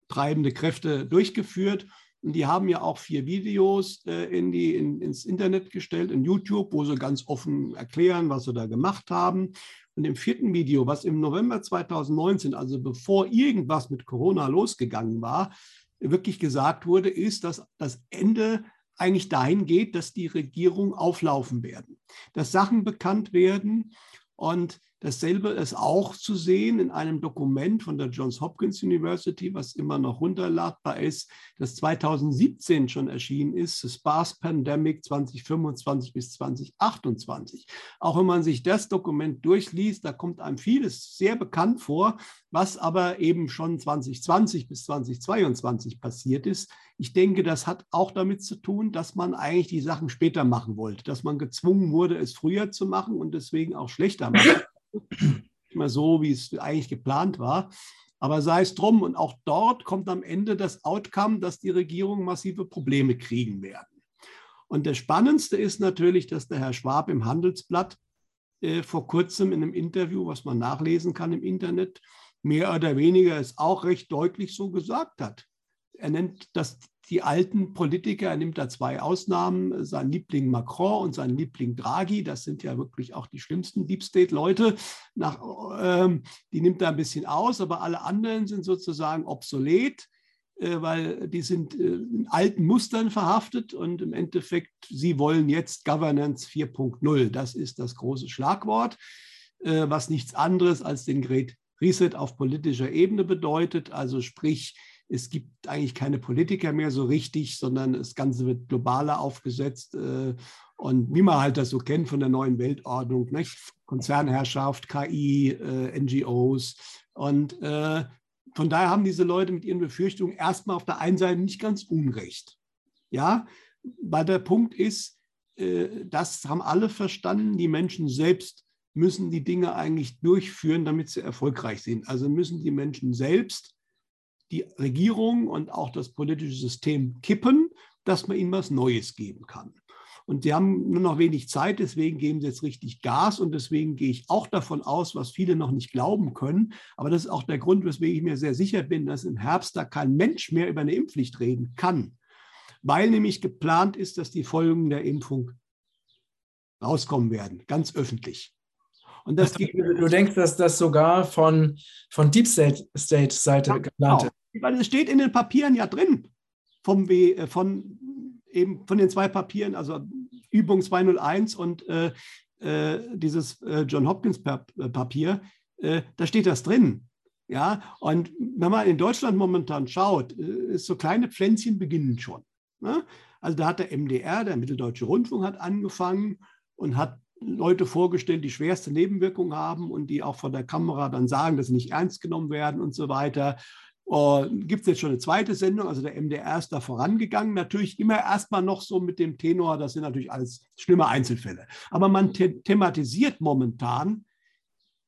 treibende Kräfte durchgeführt. Und die haben ja auch vier Videos äh, in die, in, ins Internet gestellt, in YouTube, wo sie ganz offen erklären, was sie da gemacht haben. Und im vierten Video, was im November 2019, also bevor irgendwas mit Corona losgegangen war, wirklich gesagt wurde, ist, dass das Ende eigentlich dahin geht, dass die Regierung auflaufen werden, dass Sachen bekannt werden und Dasselbe ist auch zu sehen in einem Dokument von der Johns Hopkins University, was immer noch runterladbar ist, das 2017 schon erschienen ist, The Sparse Pandemic 2025 bis 2028. Auch wenn man sich das Dokument durchliest, da kommt einem vieles sehr bekannt vor, was aber eben schon 2020 bis 2022 passiert ist. Ich denke, das hat auch damit zu tun, dass man eigentlich die Sachen später machen wollte, dass man gezwungen wurde, es früher zu machen und deswegen auch schlechter machen immer so, wie es eigentlich geplant war. Aber sei es drum, und auch dort kommt am Ende das Outcome, dass die Regierung massive Probleme kriegen werden. Und das Spannendste ist natürlich, dass der Herr Schwab im Handelsblatt äh, vor kurzem in einem Interview, was man nachlesen kann im Internet, mehr oder weniger es auch recht deutlich so gesagt hat. Er nennt das die alten Politiker, er nimmt da zwei Ausnahmen, sein Liebling Macron und sein Liebling Draghi, das sind ja wirklich auch die schlimmsten Deep State-Leute, ähm, die nimmt er ein bisschen aus, aber alle anderen sind sozusagen obsolet, äh, weil die sind äh, in alten Mustern verhaftet und im Endeffekt, sie wollen jetzt Governance 4.0. Das ist das große Schlagwort, äh, was nichts anderes als den Great Reset auf politischer Ebene bedeutet, also sprich, es gibt eigentlich keine Politiker mehr so richtig, sondern das Ganze wird globaler aufgesetzt. Äh, und wie man halt das so kennt von der neuen Weltordnung, nicht? Konzernherrschaft, KI, äh, NGOs. Und äh, von daher haben diese Leute mit ihren Befürchtungen erstmal auf der einen Seite nicht ganz unrecht. Ja, weil der Punkt ist, das haben alle verstanden, die Menschen selbst müssen die Dinge eigentlich durchführen, damit sie erfolgreich sind. Also müssen die Menschen selbst die Regierung und auch das politische System kippen, dass man ihnen was Neues geben kann. Und sie haben nur noch wenig Zeit, deswegen geben sie jetzt richtig Gas und deswegen gehe ich auch davon aus, was viele noch nicht glauben können. Aber das ist auch der Grund, weswegen ich mir sehr sicher bin, dass im Herbst da kein Mensch mehr über eine Impfpflicht reden kann, weil nämlich geplant ist, dass die Folgen der Impfung rauskommen werden, ganz öffentlich. Und das also, du denkst, dass das sogar von, von Deep State-Seite ja, geplant genau. ist? Weil es steht in den Papieren ja drin, vom w, äh, von, eben von den zwei Papieren, also Übung 201 und äh, äh, dieses äh, John Hopkins Papier, da steht das drin. Ja, und wenn man in Deutschland momentan schaut, so kleine Pflänzchen beginnen schon. Ne? Also da hat der MDR, der Mitteldeutsche Rundfunk, hat angefangen und hat Leute vorgestellt, die schwerste Nebenwirkungen haben und die auch von der Kamera dann sagen, dass sie nicht ernst genommen werden und so weiter. Uh, Gibt es jetzt schon eine zweite Sendung? Also der MDR ist da vorangegangen. Natürlich immer erstmal noch so mit dem Tenor, das sind natürlich alles schlimme Einzelfälle. Aber man the thematisiert momentan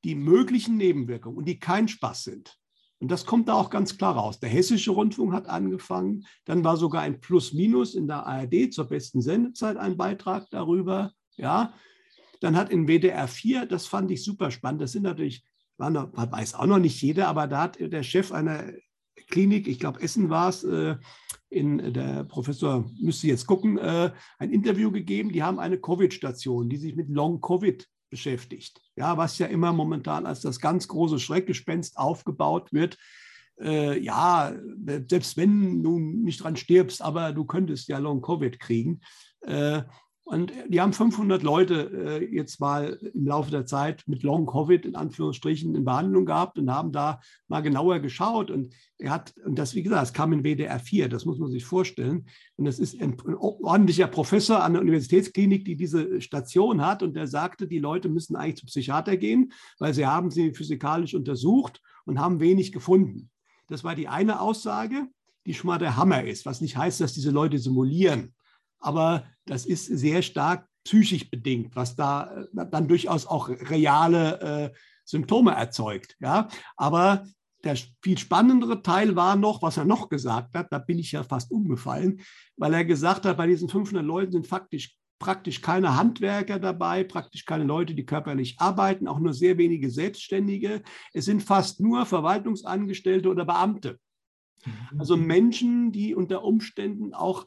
die möglichen Nebenwirkungen und die kein Spaß sind. Und das kommt da auch ganz klar raus. Der Hessische Rundfunk hat angefangen, dann war sogar ein Plus-Minus in der ARD zur besten Sendezeit ein Beitrag darüber. Ja, dann hat in WDR 4, das fand ich super spannend, das sind natürlich, noch, weiß auch noch nicht jeder, aber da hat der Chef einer Klinik, ich glaube Essen war es, äh, in der Professor müsste jetzt gucken, äh, ein Interview gegeben. Die haben eine Covid-Station, die sich mit Long-Covid beschäftigt. Ja, was ja immer momentan als das ganz große Schreckgespenst aufgebaut wird. Äh, ja, selbst wenn du nicht dran stirbst, aber du könntest ja Long-Covid kriegen. Äh, und die haben 500 Leute äh, jetzt mal im Laufe der Zeit mit Long Covid in Anführungsstrichen in Behandlung gehabt und haben da mal genauer geschaut. Und er hat, und das, wie gesagt, es kam in WDR 4, das muss man sich vorstellen. Und das ist ein, ein ordentlicher Professor an der Universitätsklinik, die diese Station hat. Und der sagte, die Leute müssen eigentlich zum Psychiater gehen, weil sie haben sie physikalisch untersucht und haben wenig gefunden. Das war die eine Aussage, die schon mal der Hammer ist, was nicht heißt, dass diese Leute simulieren aber das ist sehr stark psychisch bedingt, was da äh, dann durchaus auch reale äh, Symptome erzeugt. Ja? Aber der viel spannendere Teil war noch, was er noch gesagt hat, da bin ich ja fast umgefallen, weil er gesagt hat, bei diesen 500 Leuten sind faktisch praktisch keine Handwerker dabei, praktisch keine Leute, die körperlich arbeiten, auch nur sehr wenige Selbstständige. Es sind fast nur Verwaltungsangestellte oder Beamte. Mhm. Also Menschen, die unter Umständen auch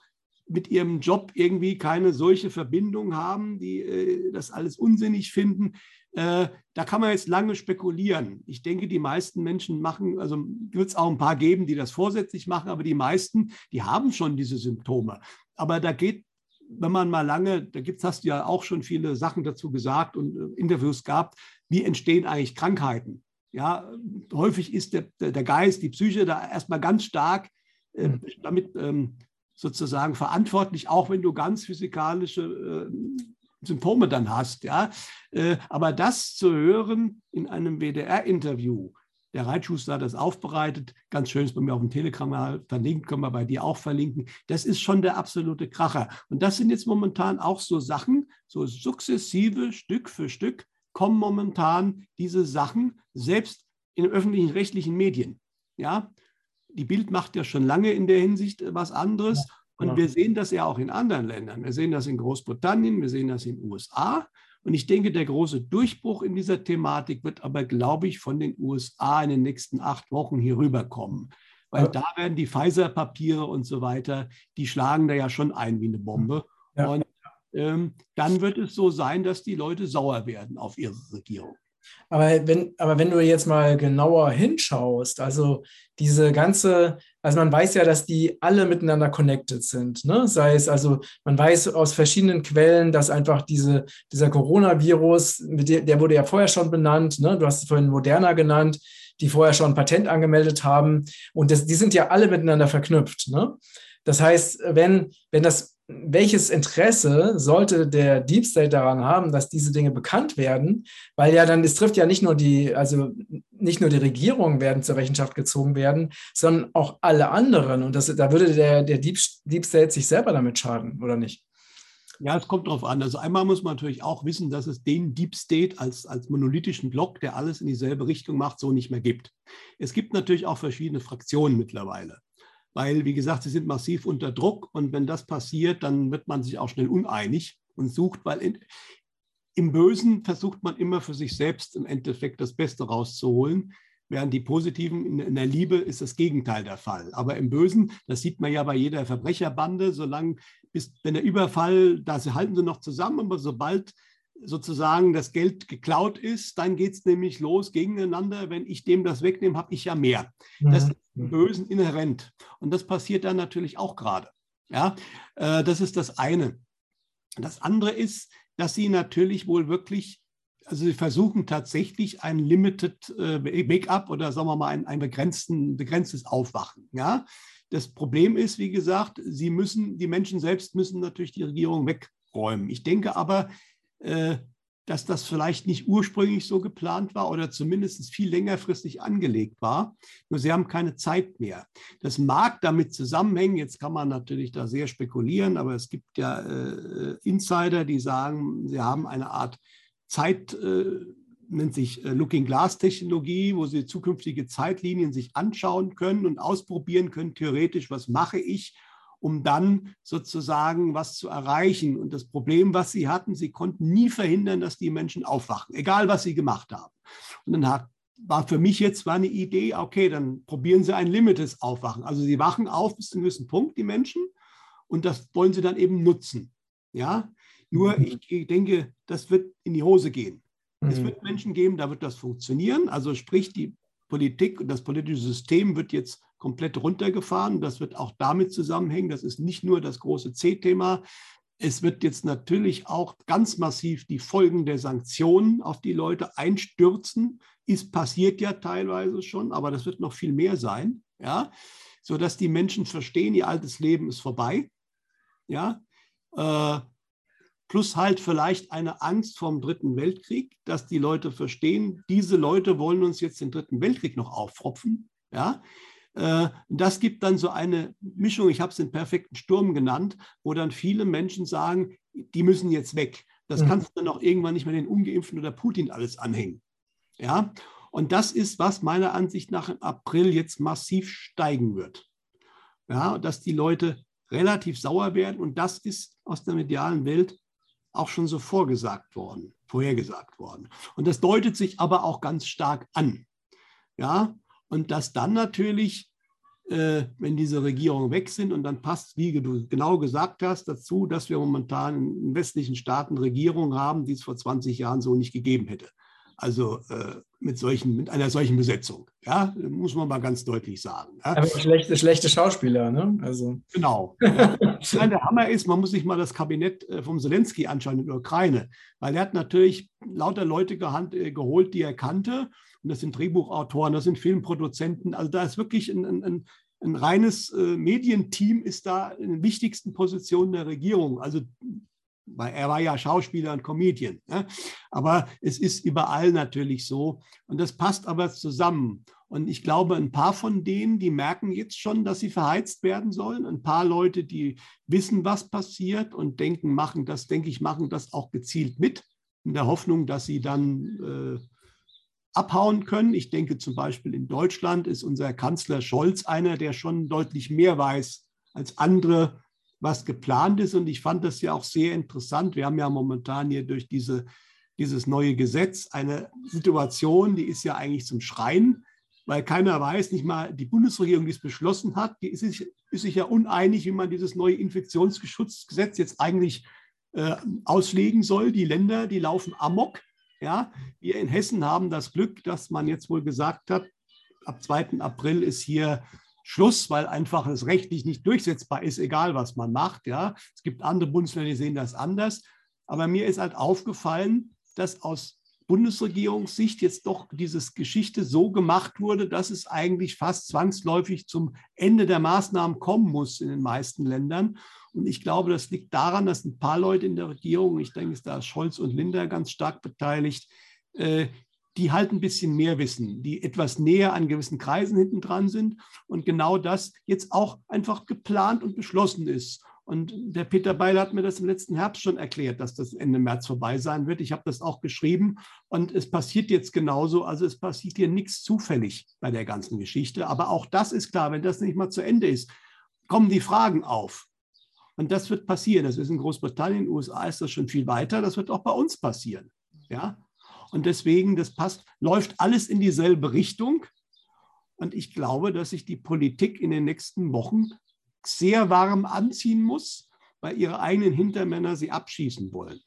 mit ihrem Job irgendwie keine solche Verbindung haben, die äh, das alles unsinnig finden. Äh, da kann man jetzt lange spekulieren. Ich denke, die meisten Menschen machen, also wird es auch ein paar geben, die das vorsätzlich machen, aber die meisten, die haben schon diese Symptome. Aber da geht, wenn man mal lange, da gibt's, hast du ja auch schon viele Sachen dazu gesagt und äh, Interviews gehabt, wie entstehen eigentlich Krankheiten? Ja, häufig ist der, der Geist, die Psyche da erstmal ganz stark äh, hm. damit ähm, sozusagen verantwortlich, auch wenn du ganz physikalische äh, Symptome dann hast. Ja? Äh, aber das zu hören in einem WDR-Interview, der Reitschuster hat das aufbereitet, ganz schön ist bei mir auf dem Telegram verlinkt, können wir bei dir auch verlinken. Das ist schon der absolute Kracher. Und das sind jetzt momentan auch so Sachen, so sukzessive, Stück für Stück, kommen momentan diese Sachen selbst in öffentlichen rechtlichen Medien. Ja, die Bild macht ja schon lange in der Hinsicht äh, was anderes. Ja, und wir sehen das ja auch in anderen Ländern. Wir sehen das in Großbritannien, wir sehen das in den USA. Und ich denke, der große Durchbruch in dieser Thematik wird aber, glaube ich, von den USA in den nächsten acht Wochen hier rüberkommen. Weil ja. da werden die Pfizer-Papiere und so weiter, die schlagen da ja schon ein wie eine Bombe. Ja. Und ähm, dann wird es so sein, dass die Leute sauer werden auf ihre Regierung. Aber wenn, aber wenn du jetzt mal genauer hinschaust, also diese ganze, also man weiß ja, dass die alle miteinander connected sind. Ne? Sei es also, man weiß aus verschiedenen Quellen, dass einfach diese, dieser Coronavirus, der, wurde ja vorher schon benannt, ne? du hast es vorhin Moderna genannt, die vorher schon ein Patent angemeldet haben. Und das, die sind ja alle miteinander verknüpft. Ne? Das heißt, wenn, wenn das welches Interesse sollte der Deep State daran haben, dass diese Dinge bekannt werden? Weil ja dann, es trifft ja nicht nur die, also nicht nur die Regierungen werden zur Rechenschaft gezogen werden, sondern auch alle anderen. Und das, da würde der, der Deep, Deep State sich selber damit schaden, oder nicht? Ja, es kommt darauf an. Also einmal muss man natürlich auch wissen, dass es den Deep State als, als monolithischen Block, der alles in dieselbe Richtung macht, so nicht mehr gibt. Es gibt natürlich auch verschiedene Fraktionen mittlerweile weil, wie gesagt, sie sind massiv unter Druck und wenn das passiert, dann wird man sich auch schnell uneinig und sucht, weil in, im Bösen versucht man immer für sich selbst im Endeffekt das Beste rauszuholen, während die Positiven in, in der Liebe ist das Gegenteil der Fall. Aber im Bösen, das sieht man ja bei jeder Verbrecherbande, solange bis, wenn der Überfall, da halten sie noch zusammen, aber sobald sozusagen das Geld geklaut ist, dann geht es nämlich los gegeneinander. Wenn ich dem das wegnehme, habe ich ja mehr. Das ist im Bösen inhärent. Und das passiert dann natürlich auch gerade. Ja, äh, das ist das eine. Das andere ist, dass sie natürlich wohl wirklich, also sie versuchen tatsächlich ein Limited äh, Wake-up oder sagen wir mal ein, ein begrenzten, begrenztes Aufwachen. Ja, das Problem ist, wie gesagt, sie müssen, die Menschen selbst müssen natürlich die Regierung wegräumen. Ich denke aber, dass das vielleicht nicht ursprünglich so geplant war oder zumindest viel längerfristig angelegt war. Nur sie haben keine Zeit mehr. Das mag damit zusammenhängen. Jetzt kann man natürlich da sehr spekulieren, aber es gibt ja äh, Insider, die sagen, sie haben eine Art Zeit, äh, nennt sich äh, Looking Glass Technologie, wo sie zukünftige Zeitlinien sich anschauen können und ausprobieren können, theoretisch, was mache ich, um dann sozusagen was zu erreichen. Und das Problem, was sie hatten, sie konnten nie verhindern, dass die Menschen aufwachen, egal was sie gemacht haben. Und dann hat, war für mich jetzt war eine Idee, okay, dann probieren sie ein Limites Aufwachen. Also sie wachen auf bis zu einem gewissen Punkt, die Menschen, und das wollen sie dann eben nutzen. Ja, nur mhm. ich denke, das wird in die Hose gehen. Mhm. Es wird Menschen geben, da wird das funktionieren. Also sprich, die Politik und das politische System wird jetzt komplett runtergefahren. Das wird auch damit zusammenhängen. Das ist nicht nur das große C-Thema. Es wird jetzt natürlich auch ganz massiv die Folgen der Sanktionen auf die Leute einstürzen. Ist passiert ja teilweise schon, aber das wird noch viel mehr sein, ja, sodass die Menschen verstehen, ihr altes Leben ist vorbei, ja. Äh, plus halt vielleicht eine Angst vom Dritten Weltkrieg, dass die Leute verstehen, diese Leute wollen uns jetzt den Dritten Weltkrieg noch auffropfen. Ja? Äh, das gibt dann so eine Mischung, ich habe es den perfekten Sturm genannt, wo dann viele Menschen sagen, die müssen jetzt weg. Das mhm. kannst du dann auch irgendwann nicht mehr den Ungeimpften oder Putin alles anhängen. Ja? Und das ist, was meiner Ansicht nach im April jetzt massiv steigen wird. Ja, dass die Leute relativ sauer werden und das ist aus der medialen Welt auch schon so vorgesagt worden, vorhergesagt worden. Und das deutet sich aber auch ganz stark an. Ja, und dass dann natürlich, äh, wenn diese Regierungen weg sind und dann passt, wie du genau gesagt hast, dazu, dass wir momentan in westlichen Staaten Regierungen haben, die es vor 20 Jahren so nicht gegeben hätte. Also äh, mit, solchen, mit einer solchen Besetzung. Ja, muss man mal ganz deutlich sagen. Ja. Aber schlechte, schlechte Schauspieler, ne? Also. Genau. Ja. der Hammer ist, man muss sich mal das Kabinett äh, vom Zelensky anschauen in der Ukraine, weil er hat natürlich lauter Leute gehand, äh, geholt, die er kannte. Und das sind Drehbuchautoren, das sind Filmproduzenten. Also da ist wirklich ein, ein, ein reines äh, Medienteam ist da in den wichtigsten Positionen der Regierung. Also weil er war ja Schauspieler und Comedian. Ne? Aber es ist überall natürlich so. Und das passt aber zusammen. Und ich glaube, ein paar von denen, die merken jetzt schon, dass sie verheizt werden sollen. Ein paar Leute, die wissen, was passiert und denken, machen das, denke ich, machen das auch gezielt mit, in der Hoffnung, dass sie dann äh, abhauen können. Ich denke zum Beispiel in Deutschland ist unser Kanzler Scholz einer, der schon deutlich mehr weiß als andere was geplant ist. Und ich fand das ja auch sehr interessant. Wir haben ja momentan hier durch diese dieses neue Gesetz eine Situation, die ist ja eigentlich zum Schreien, weil keiner weiß, nicht mal die Bundesregierung, die es beschlossen hat, die ist sich, ist sich ja uneinig, wie man dieses neue Infektionsschutzgesetz jetzt eigentlich äh, auslegen soll. Die Länder, die laufen amok. Ja, wir in Hessen haben das Glück, dass man jetzt wohl gesagt hat, ab 2. April ist hier Schluss, weil einfach es rechtlich nicht durchsetzbar ist, egal was man macht. Ja, es gibt andere Bundesländer, die sehen das anders. Aber mir ist halt aufgefallen, dass aus Bundesregierungssicht jetzt doch diese Geschichte so gemacht wurde, dass es eigentlich fast zwangsläufig zum Ende der Maßnahmen kommen muss in den meisten Ländern. Und ich glaube, das liegt daran, dass ein paar Leute in der Regierung, ich denke, da ist Scholz und Linder ganz stark beteiligt, äh, die halt ein bisschen mehr wissen, die etwas näher an gewissen Kreisen hinten dran sind und genau das jetzt auch einfach geplant und beschlossen ist. Und der Peter Beil hat mir das im letzten Herbst schon erklärt, dass das Ende März vorbei sein wird. Ich habe das auch geschrieben und es passiert jetzt genauso. Also es passiert hier nichts zufällig bei der ganzen Geschichte. Aber auch das ist klar, wenn das nicht mal zu Ende ist, kommen die Fragen auf. Und das wird passieren. Das ist in Großbritannien, in den USA ist das schon viel weiter. Das wird auch bei uns passieren. Ja? Und deswegen, das passt, läuft alles in dieselbe Richtung. Und ich glaube, dass sich die Politik in den nächsten Wochen sehr warm anziehen muss, weil ihre eigenen Hintermänner sie abschießen wollen.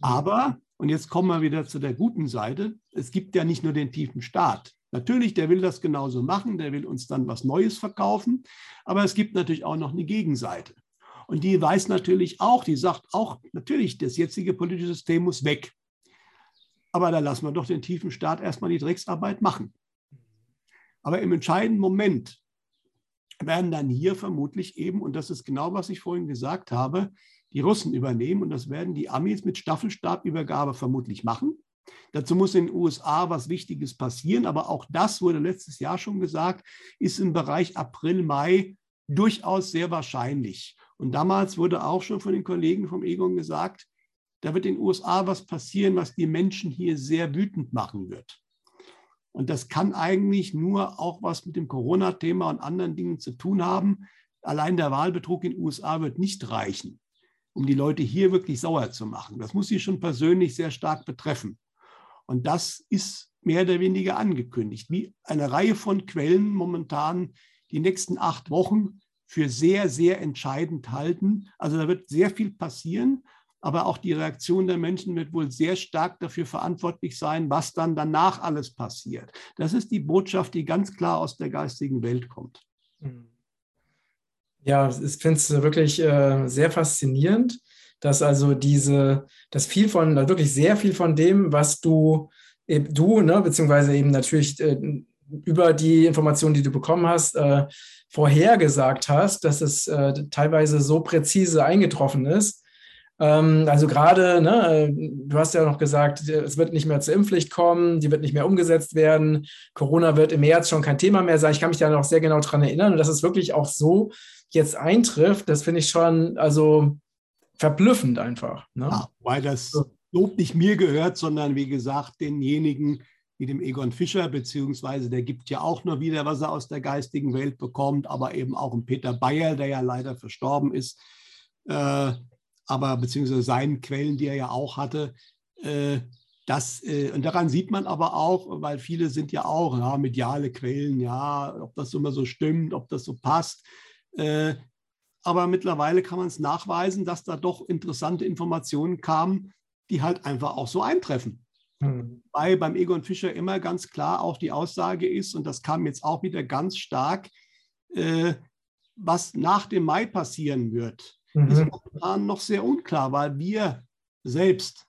Aber, und jetzt kommen wir wieder zu der guten Seite, es gibt ja nicht nur den tiefen Staat. Natürlich, der will das genauso machen, der will uns dann was Neues verkaufen, aber es gibt natürlich auch noch eine Gegenseite. Und die weiß natürlich auch, die sagt auch, natürlich, das jetzige politische System muss weg. Aber da lassen wir doch den tiefen Staat erstmal die Drecksarbeit machen. Aber im entscheidenden Moment werden dann hier vermutlich eben, und das ist genau, was ich vorhin gesagt habe, die Russen übernehmen und das werden die Amis mit Staffelstabübergabe vermutlich machen. Dazu muss in den USA was Wichtiges passieren, aber auch das wurde letztes Jahr schon gesagt, ist im Bereich April, Mai durchaus sehr wahrscheinlich. Und damals wurde auch schon von den Kollegen vom Egon gesagt, da wird in den USA was passieren, was die Menschen hier sehr wütend machen wird. Und das kann eigentlich nur auch was mit dem Corona-Thema und anderen Dingen zu tun haben. Allein der Wahlbetrug in den USA wird nicht reichen, um die Leute hier wirklich sauer zu machen. Das muss sie schon persönlich sehr stark betreffen. Und das ist mehr oder weniger angekündigt, wie eine Reihe von Quellen momentan die nächsten acht Wochen für sehr, sehr entscheidend halten. Also da wird sehr viel passieren aber auch die Reaktion der Menschen wird wohl sehr stark dafür verantwortlich sein, was dann danach alles passiert. Das ist die Botschaft, die ganz klar aus der geistigen Welt kommt. Hm. Ja, ich finde es wirklich äh, sehr faszinierend, dass also diese, dass viel von, wirklich sehr viel von dem, was du, du, ne, beziehungsweise eben natürlich äh, über die Informationen, die du bekommen hast, äh, vorhergesagt hast, dass es äh, teilweise so präzise eingetroffen ist also gerade, ne, du hast ja noch gesagt, es wird nicht mehr zur Impfpflicht kommen, die wird nicht mehr umgesetzt werden. Corona wird im März schon kein Thema mehr sein. Ich kann mich da noch sehr genau dran erinnern und dass es wirklich auch so jetzt eintrifft, das finde ich schon, also verblüffend einfach. Ne? Ja, weil das Lob nicht mir gehört, sondern wie gesagt denjenigen, wie dem Egon Fischer, beziehungsweise der gibt ja auch nur wieder, was er aus der geistigen Welt bekommt, aber eben auch ein Peter Bayer, der ja leider verstorben ist. Äh, aber beziehungsweise seinen Quellen, die er ja auch hatte. Äh, das, äh, und daran sieht man aber auch, weil viele sind ja auch ja, mediale Quellen, ja, ob das immer so stimmt, ob das so passt. Äh, aber mittlerweile kann man es nachweisen, dass da doch interessante Informationen kamen, die halt einfach auch so eintreffen. Hm. Weil beim Egon Fischer immer ganz klar auch die Aussage ist, und das kam jetzt auch wieder ganz stark, äh, was nach dem Mai passieren wird mhm. ist momentan noch sehr unklar, weil wir selbst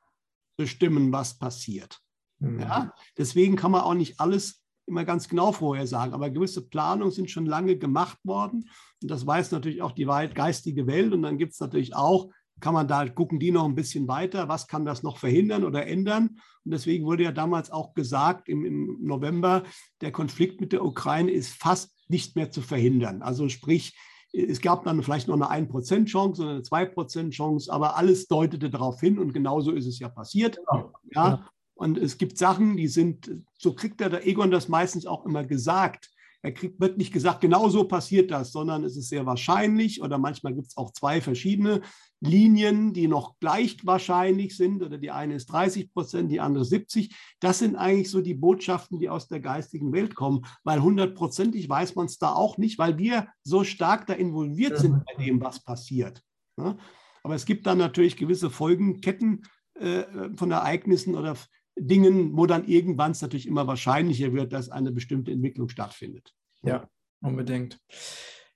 bestimmen, was passiert. Mhm. Ja? Deswegen kann man auch nicht alles immer ganz genau vorher sagen, aber gewisse Planungen sind schon lange gemacht worden und das weiß natürlich auch die geistige Welt und dann gibt es natürlich auch, kann man da gucken, die noch ein bisschen weiter, was kann das noch verhindern oder ändern und deswegen wurde ja damals auch gesagt im, im November, der Konflikt mit der Ukraine ist fast nicht mehr zu verhindern. Also sprich, es gab dann vielleicht noch eine 1% Chance oder eine 2% Chance, aber alles deutete darauf hin und genauso ist es ja passiert. Genau. Ja. ja. Und es gibt Sachen, die sind, so kriegt der Egon das meistens auch immer gesagt. Er kriegt, wird nicht gesagt, genau so passiert das, sondern es ist sehr wahrscheinlich oder manchmal gibt es auch zwei verschiedene Linien, die noch gleich wahrscheinlich sind oder die eine ist 30 Prozent, die andere 70. Das sind eigentlich so die Botschaften, die aus der geistigen Welt kommen, weil hundertprozentig weiß man es da auch nicht, weil wir so stark da involviert sind bei dem, was passiert. Aber es gibt dann natürlich gewisse Folgenketten äh, von Ereignissen oder Dingen, wo dann irgendwann es natürlich immer wahrscheinlicher wird, dass eine bestimmte Entwicklung stattfindet. Ja, unbedingt.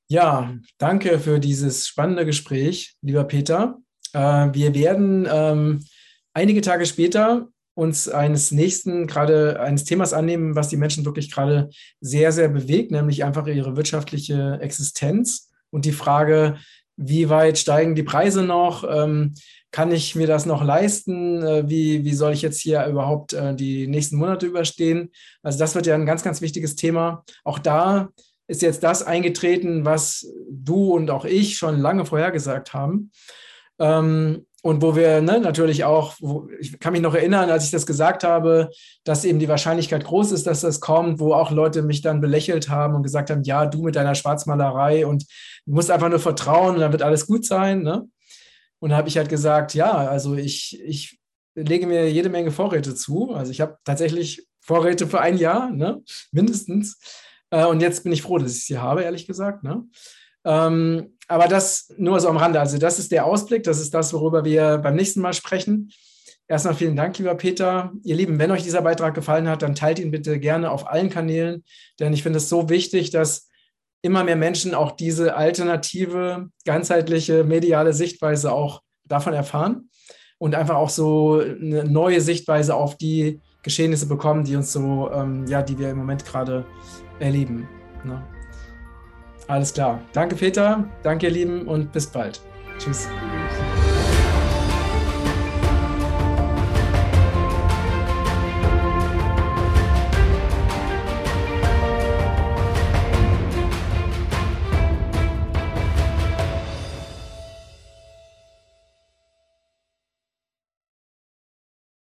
Ja, danke für dieses spannende Gespräch, lieber Peter. Äh, wir werden ähm, einige Tage später uns eines nächsten, gerade eines Themas annehmen, was die Menschen wirklich gerade sehr, sehr bewegt, nämlich einfach ihre wirtschaftliche Existenz und die Frage, wie weit steigen die Preise noch? Ähm, kann ich mir das noch leisten? Äh, wie, wie soll ich jetzt hier überhaupt äh, die nächsten Monate überstehen? Also das wird ja ein ganz, ganz wichtiges Thema. Auch da ist jetzt das eingetreten, was du und auch ich schon lange vorhergesagt haben. Ähm, und wo wir ne, natürlich auch, wo, ich kann mich noch erinnern, als ich das gesagt habe, dass eben die Wahrscheinlichkeit groß ist, dass das kommt, wo auch Leute mich dann belächelt haben und gesagt haben, ja, du mit deiner Schwarzmalerei und du musst einfach nur vertrauen und dann wird alles gut sein. Ne? Und da habe ich halt gesagt, ja, also ich, ich lege mir jede Menge Vorräte zu. Also ich habe tatsächlich Vorräte für ein Jahr, ne? mindestens. Äh, und jetzt bin ich froh, dass ich sie habe, ehrlich gesagt. Ne? Ähm, aber das nur so am Rande. Also das ist der Ausblick, das ist das, worüber wir beim nächsten Mal sprechen. Erstmal vielen Dank, lieber Peter. Ihr Lieben, wenn euch dieser Beitrag gefallen hat, dann teilt ihn bitte gerne auf allen Kanälen, denn ich finde es so wichtig, dass immer mehr Menschen auch diese alternative, ganzheitliche mediale Sichtweise auch davon erfahren und einfach auch so eine neue Sichtweise auf die Geschehnisse bekommen, die uns so, ähm, ja, die wir im Moment gerade erleben. Ne? Alles klar. Danke, Peter. Danke, ihr Lieben, und bis bald. Tschüss.